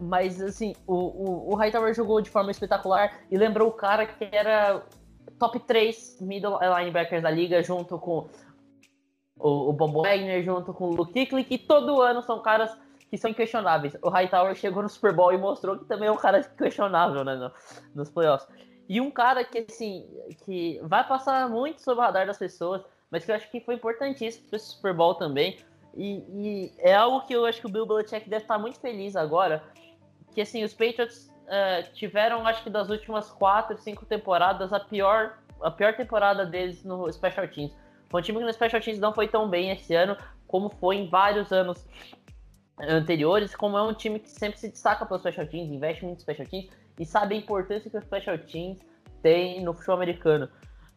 Mas, assim, o, o, o Hightower jogou de forma espetacular e lembrou o cara que era top 3 middle linebackers da liga, junto com o, o Bob Wagner, junto com o Luke Kuechly, que todo ano são caras que são inquestionáveis. O Hightower chegou no Super Bowl e mostrou que também é um cara questionável né, no, nos playoffs. E um cara que, assim, que vai passar muito sobre o radar das pessoas, mas que eu acho que foi importantíssimo para esse Super Bowl também. E, e, é algo que eu acho que o Bill Belichick deve estar muito feliz agora, que, assim, os Patriots uh, tiveram, acho que das últimas quatro, cinco temporadas, a pior, a pior temporada deles no Special Teams. Foi um time que no Special Teams não foi tão bem esse ano, como foi em vários anos anteriores, como é um time que sempre se destaca pelos special teams, investe muito em special teams e sabe a importância que os special teams têm no futebol americano.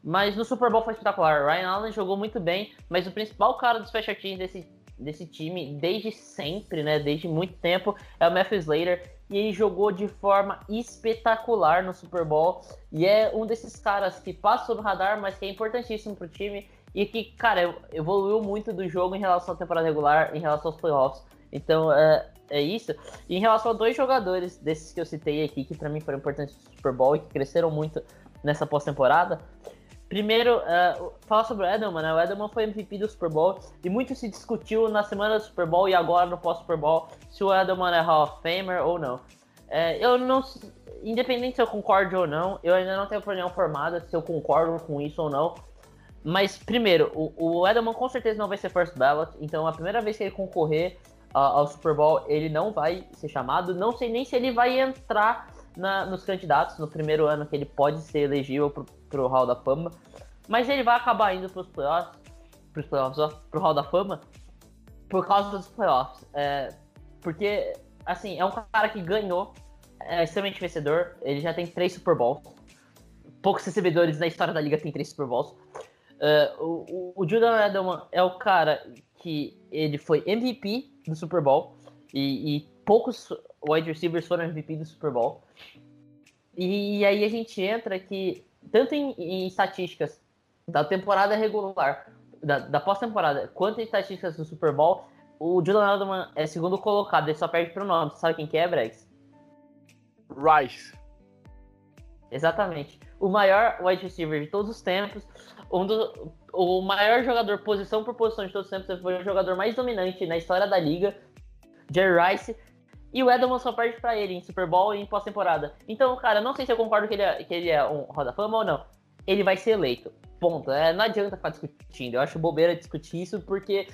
Mas no Super Bowl foi espetacular. Ryan Allen jogou muito bem, mas o principal cara dos special teams desse, desse time, desde sempre, né, desde muito tempo, é o Matthew Slater. E ele jogou de forma espetacular no Super Bowl. E é um desses caras que passa sob o radar, mas que é importantíssimo pro time. E que, cara, evoluiu muito do jogo em relação à temporada regular, em relação aos playoffs. Então, é, é isso. E em relação a dois jogadores desses que eu citei aqui, que para mim foram importantes no Super Bowl e que cresceram muito nessa pós-temporada. Primeiro, uh, sobre o Edelman, né? O Edelman foi MVP do Super Bowl e muito se discutiu na semana do Super Bowl e agora no pós-Super Bowl se o Edelman é Hall of Famer ou não. É, eu não. Independente se eu concordo ou não, eu ainda não tenho opinião formada se eu concordo com isso ou não. Mas, primeiro, o, o Edelman com certeza não vai ser first ballot, então a primeira vez que ele concorrer, ao Super Bowl, ele não vai ser chamado. Não sei nem se ele vai entrar na, nos candidatos no primeiro ano que ele pode ser elegível para o Hall da Fama. Mas ele vai acabar indo para os playoffs, pros playoffs, ó, pro Hall da Fama, por causa dos playoffs. É, porque, assim, é um cara que ganhou, é extremamente vencedor. Ele já tem três Super Bowls. Poucos recebedores na história da liga têm três Super Bowls. Uh, o, o, Julian Edelman é o cara que ele foi MVP do Super Bowl e, e poucos wide receivers foram MVP do Super Bowl. E, e aí a gente entra que, tanto em, em estatísticas da temporada regular, da, da pós-temporada, quanto em estatísticas do Super Bowl, o Julian Edelman é segundo colocado, ele só perde pro nome. Você sabe quem que é, Bregs? Rice. Exatamente. O maior wide receiver de todos os tempos, um do, o maior jogador posição por posição de todos os tempos, foi o jogador mais dominante na história da liga, Jerry Rice, e o Edelman só perde pra ele em Super Bowl e em pós-temporada. Então, cara, não sei se eu concordo que ele é, que ele é um Roda Fama ou não. Ele vai ser eleito. Ponto. É, não adianta ficar discutindo. Eu acho bobeira discutir isso, porque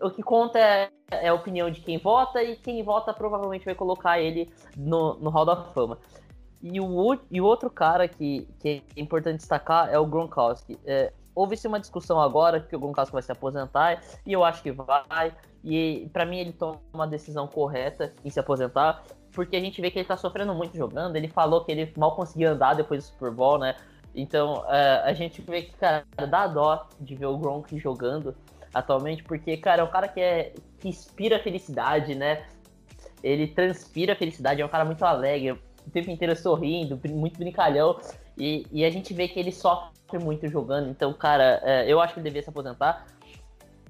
o que conta é, é, a opinião de quem vota, e quem vota provavelmente vai colocar ele no, no Hall da Fama. E o, e o outro cara que, que é importante destacar é o Gronkowski. É, Houve-se uma discussão agora que o Gronkowski vai se aposentar e eu acho que vai. E para mim ele toma uma decisão correta em se aposentar, porque a gente vê que ele tá sofrendo muito jogando. Ele falou que ele mal conseguia andar depois do Super Bowl, né? Então uh, a gente vê que, cara, dá dó de ver o Gronk jogando atualmente, porque, cara, é um cara que, é, que inspira felicidade, né? Ele transpira felicidade, é um cara muito alegre, o tempo inteiro sorrindo, muito brincalhão. E, e a gente vê que ele sofre muito jogando. Então, cara, é, eu acho que ele devia se aposentar.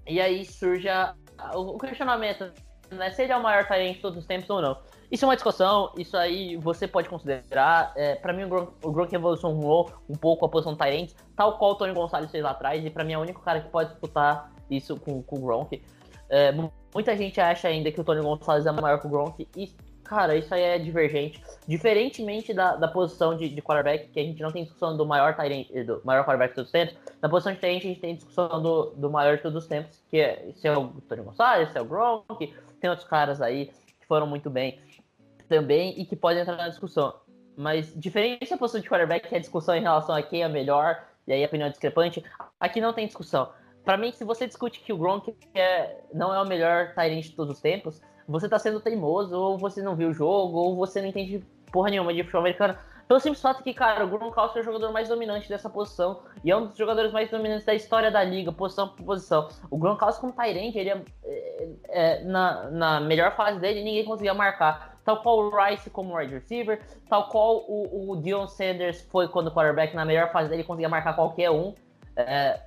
E aí surge a, o, o questionamento, né? Se ele é o maior talento de todos os tempos ou não. Isso é uma discussão, isso aí você pode considerar. É, para mim, o Gronk, o um pouco a posição do Tyrant, tal qual o Tony Gonçalves fez lá atrás, e para mim é o único cara que pode disputar isso com, com o Gronk. É, muita gente acha ainda que o Tony Gonçalves é maior que o Gronk, e Cara, isso aí é divergente. Diferentemente da, da posição de, de quarterback, que a gente não tem discussão do maior Tyrant, do maior quarterback de todos os tempos, na posição de Tyrant a gente tem discussão do, do maior de todos os tempos, que é se é o Tony Gonçalves, se é o Gronk, tem outros caras aí que foram muito bem também e que podem entrar na discussão. Mas diferente da posição de quarterback, que é discussão em relação a quem é melhor, e aí a opinião é discrepante, aqui não tem discussão. Para mim, se você discute que o Gronk é, não é o melhor Tyrant de todos os tempos, você tá sendo teimoso, ou você não viu o jogo, ou você não entende porra nenhuma de futebol americano. Pelo simples fato que, cara, o Gronkowski é o jogador mais dominante dessa posição e é um dos jogadores mais dominantes da história da liga, posição por posição. O Gronkowski como Tyrant, ele é, é, é, na, na melhor fase dele, ninguém conseguia marcar. Tal qual o Rice como wide receiver, tal qual o, o Dion Sanders foi quando quarterback, na melhor fase dele, conseguia marcar qualquer um. É,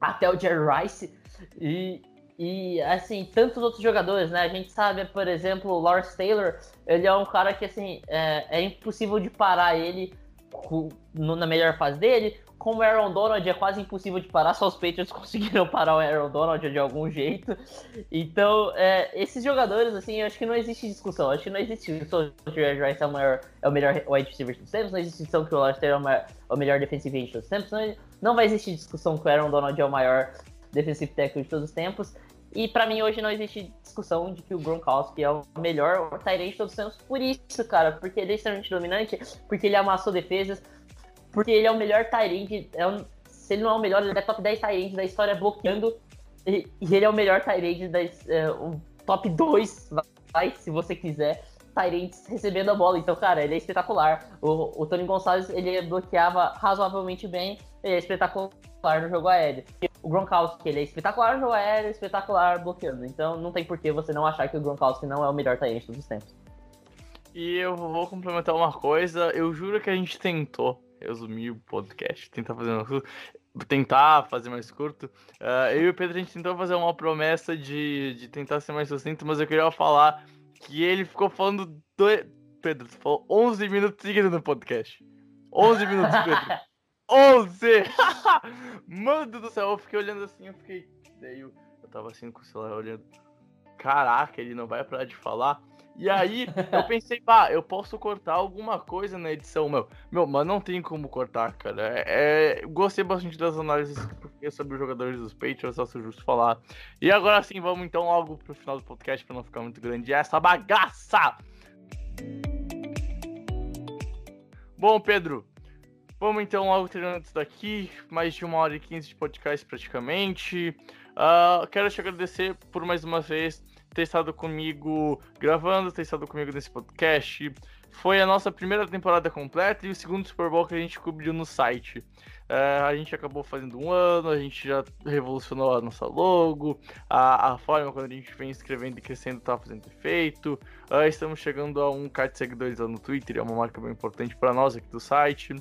até o Jerry Rice. E, e, assim, tantos outros jogadores, né? A gente sabe, por exemplo, o Lawrence Taylor, ele é um cara que, assim, é, é impossível de parar ele na melhor fase dele. Como o Aaron Donald é quase impossível de parar, (laughs) só os Patriots conseguiram parar o Aaron Donald de algum jeito. Então, é, esses jogadores, assim, eu acho que não existe discussão. Eu acho que não existe discussão que o Jerry Rice é o, maior, é o melhor wide receiver dos tempos, não existe discussão que o Lawrence Taylor é o, maior, é o melhor defensive end dos tempos, não, não vai existir discussão que o Aaron Donald é o maior defensive tackle de todos os tempos. E para mim hoje não existe discussão de que o Gronkowski é o melhor Tyrant de todos os tempos por isso, cara, porque ele é extremamente dominante, porque ele amassou defesas, porque ele é o melhor Tyrant, é um, se ele não é o melhor, ele é top 10 Tyrant da história bloqueando, e, e ele é o melhor Tyrant da é, top 2, vai, se você quiser, Tyrants recebendo a bola. Então, cara, ele é espetacular. O, o Tony Gonçalves, ele bloqueava razoavelmente bem, ele é espetacular no jogo aéreo. O Gronkowski, ele é espetacular no jogo aéreo, espetacular bloqueando. Então não tem por que você não achar que o Gronkowski não é o melhor Tyrant dos tempos. E eu vou complementar uma coisa, eu juro que a gente tentou resumir o podcast, tentar fazer uma, tentar fazer mais curto. Uh, eu e o Pedro a gente tentou fazer uma promessa de, de tentar ser mais sucinto, mas eu queria falar que ele ficou falando do... Pedro, tu falou 11 minutos seguidos no podcast. 11 minutos, Pedro. (laughs) 11! (laughs) Mano do céu, eu fiquei olhando assim, eu fiquei. Daí eu, eu tava assim com o celular olhando. Caraca, ele não vai parar de falar. E aí eu (laughs) pensei, pá, eu posso cortar alguma coisa na edição, meu. Meu, mas não tem como cortar, cara. É, é, gostei bastante das análises sobre os jogadores dos Patriots, acho justo falar. E agora sim, vamos então logo pro final do podcast pra não ficar muito grande. Essa bagaça! Bom, Pedro, Vamos então logo terminando isso daqui, mais de uma hora e quinze de podcast praticamente. Uh, quero te agradecer por mais uma vez ter estado comigo gravando, ter estado comigo nesse podcast. Foi a nossa primeira temporada completa e o segundo Super Bowl que a gente cobriu no site. Uh, a gente acabou fazendo um ano, a gente já revolucionou a nossa logo, a, a forma quando a gente vem escrevendo e crescendo está fazendo efeito. Uh, estamos chegando a um k de seguidores lá no Twitter, é uma marca bem importante para nós aqui do site.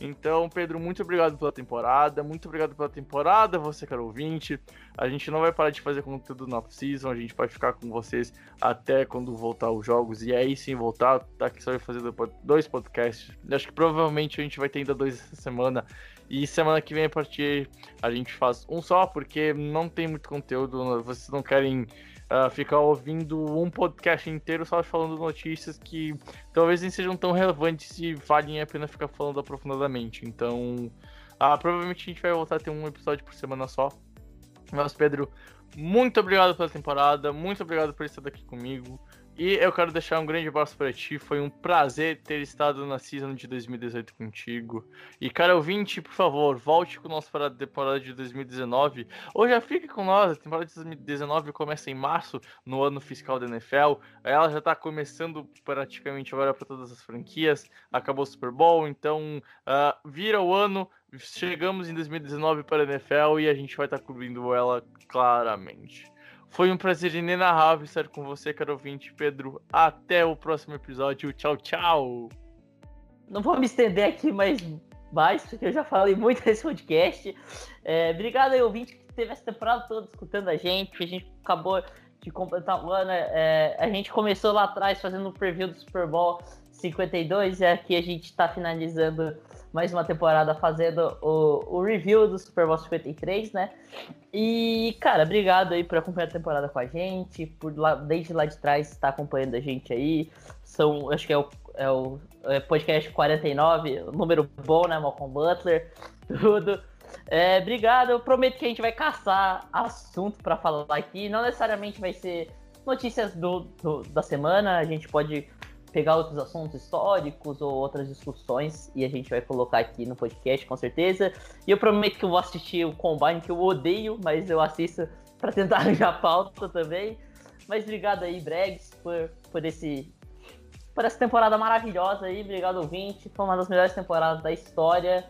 Então, Pedro, muito obrigado pela temporada. Muito obrigado pela temporada, você, caro ouvinte. A gente não vai parar de fazer conteúdo na off-season. A gente vai ficar com vocês até quando voltar os jogos. E aí sim voltar, tá aqui só vai fazer dois podcasts. Acho que provavelmente a gente vai ter ainda dois essa semana. E semana que vem, a partir, a gente faz um só, porque não tem muito conteúdo. Vocês não querem uh, ficar ouvindo um podcast inteiro só falando notícias que talvez nem sejam tão relevantes e valem a pena ficar falando aprofundadamente. Então, uh, provavelmente a gente vai voltar a ter um episódio por semana só. Mas, Pedro, muito obrigado pela temporada, muito obrigado por estar aqui comigo. E eu quero deixar um grande abraço para ti. Foi um prazer ter estado na season de 2018 contigo. E, cara ouvinte, por favor, volte com nós para a temporada de 2019. Ou já fique com nós. A temporada de 2019 começa em março, no ano fiscal da NFL. Ela já está começando praticamente agora para todas as franquias. Acabou o Super Bowl, então uh, vira o ano. Chegamos em 2019 para a NFL e a gente vai estar tá cobrindo ela claramente. Foi um prazer inenarrável estar com você, caro ouvinte, Pedro. Até o próximo episódio. Tchau, tchau. Não vou me estender aqui mais, mais porque eu já falei muito nesse podcast. É, obrigado aí, ouvinte, que teve essa temporada toda escutando a gente. A gente acabou de completar o ano. É, a gente começou lá atrás fazendo o preview do Super Bowl 52 e aqui a gente está finalizando mais uma temporada fazendo o, o review do Super Bowl 53, né? E, cara, obrigado aí por acompanhar a temporada com a gente, por lá, desde lá de trás estar acompanhando a gente aí. São, acho que é o, é o é podcast 49, número bom, né, Malcolm Butler, (laughs) tudo. É, obrigado, eu prometo que a gente vai caçar assunto para falar aqui. Não necessariamente vai ser notícias do, do, da semana, a gente pode pegar outros assuntos históricos ou outras discussões e a gente vai colocar aqui no podcast com certeza. E eu prometo que eu vou assistir o Combine, que eu odeio, mas eu assisto para tentar (laughs) arranjar pauta também. Mas obrigado aí, Bregs, por, por esse por essa temporada maravilhosa aí. Obrigado, ouvinte. Foi uma das melhores temporadas da história.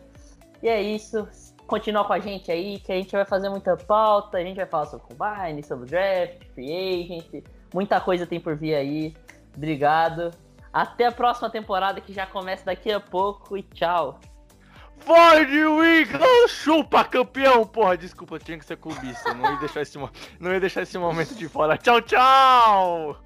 E é isso. Continua com a gente aí, que a gente vai fazer muita pauta. A gente vai falar sobre Combine, sobre draft, free agent. Muita coisa tem por vir aí. Obrigado. Até a próxima temporada que já começa daqui a pouco e tchau. Ford Winkle, chupa campeão! Porra, desculpa, tinha que ser clubista. Não ia deixar esse, não ia deixar esse momento de fora. Tchau, tchau!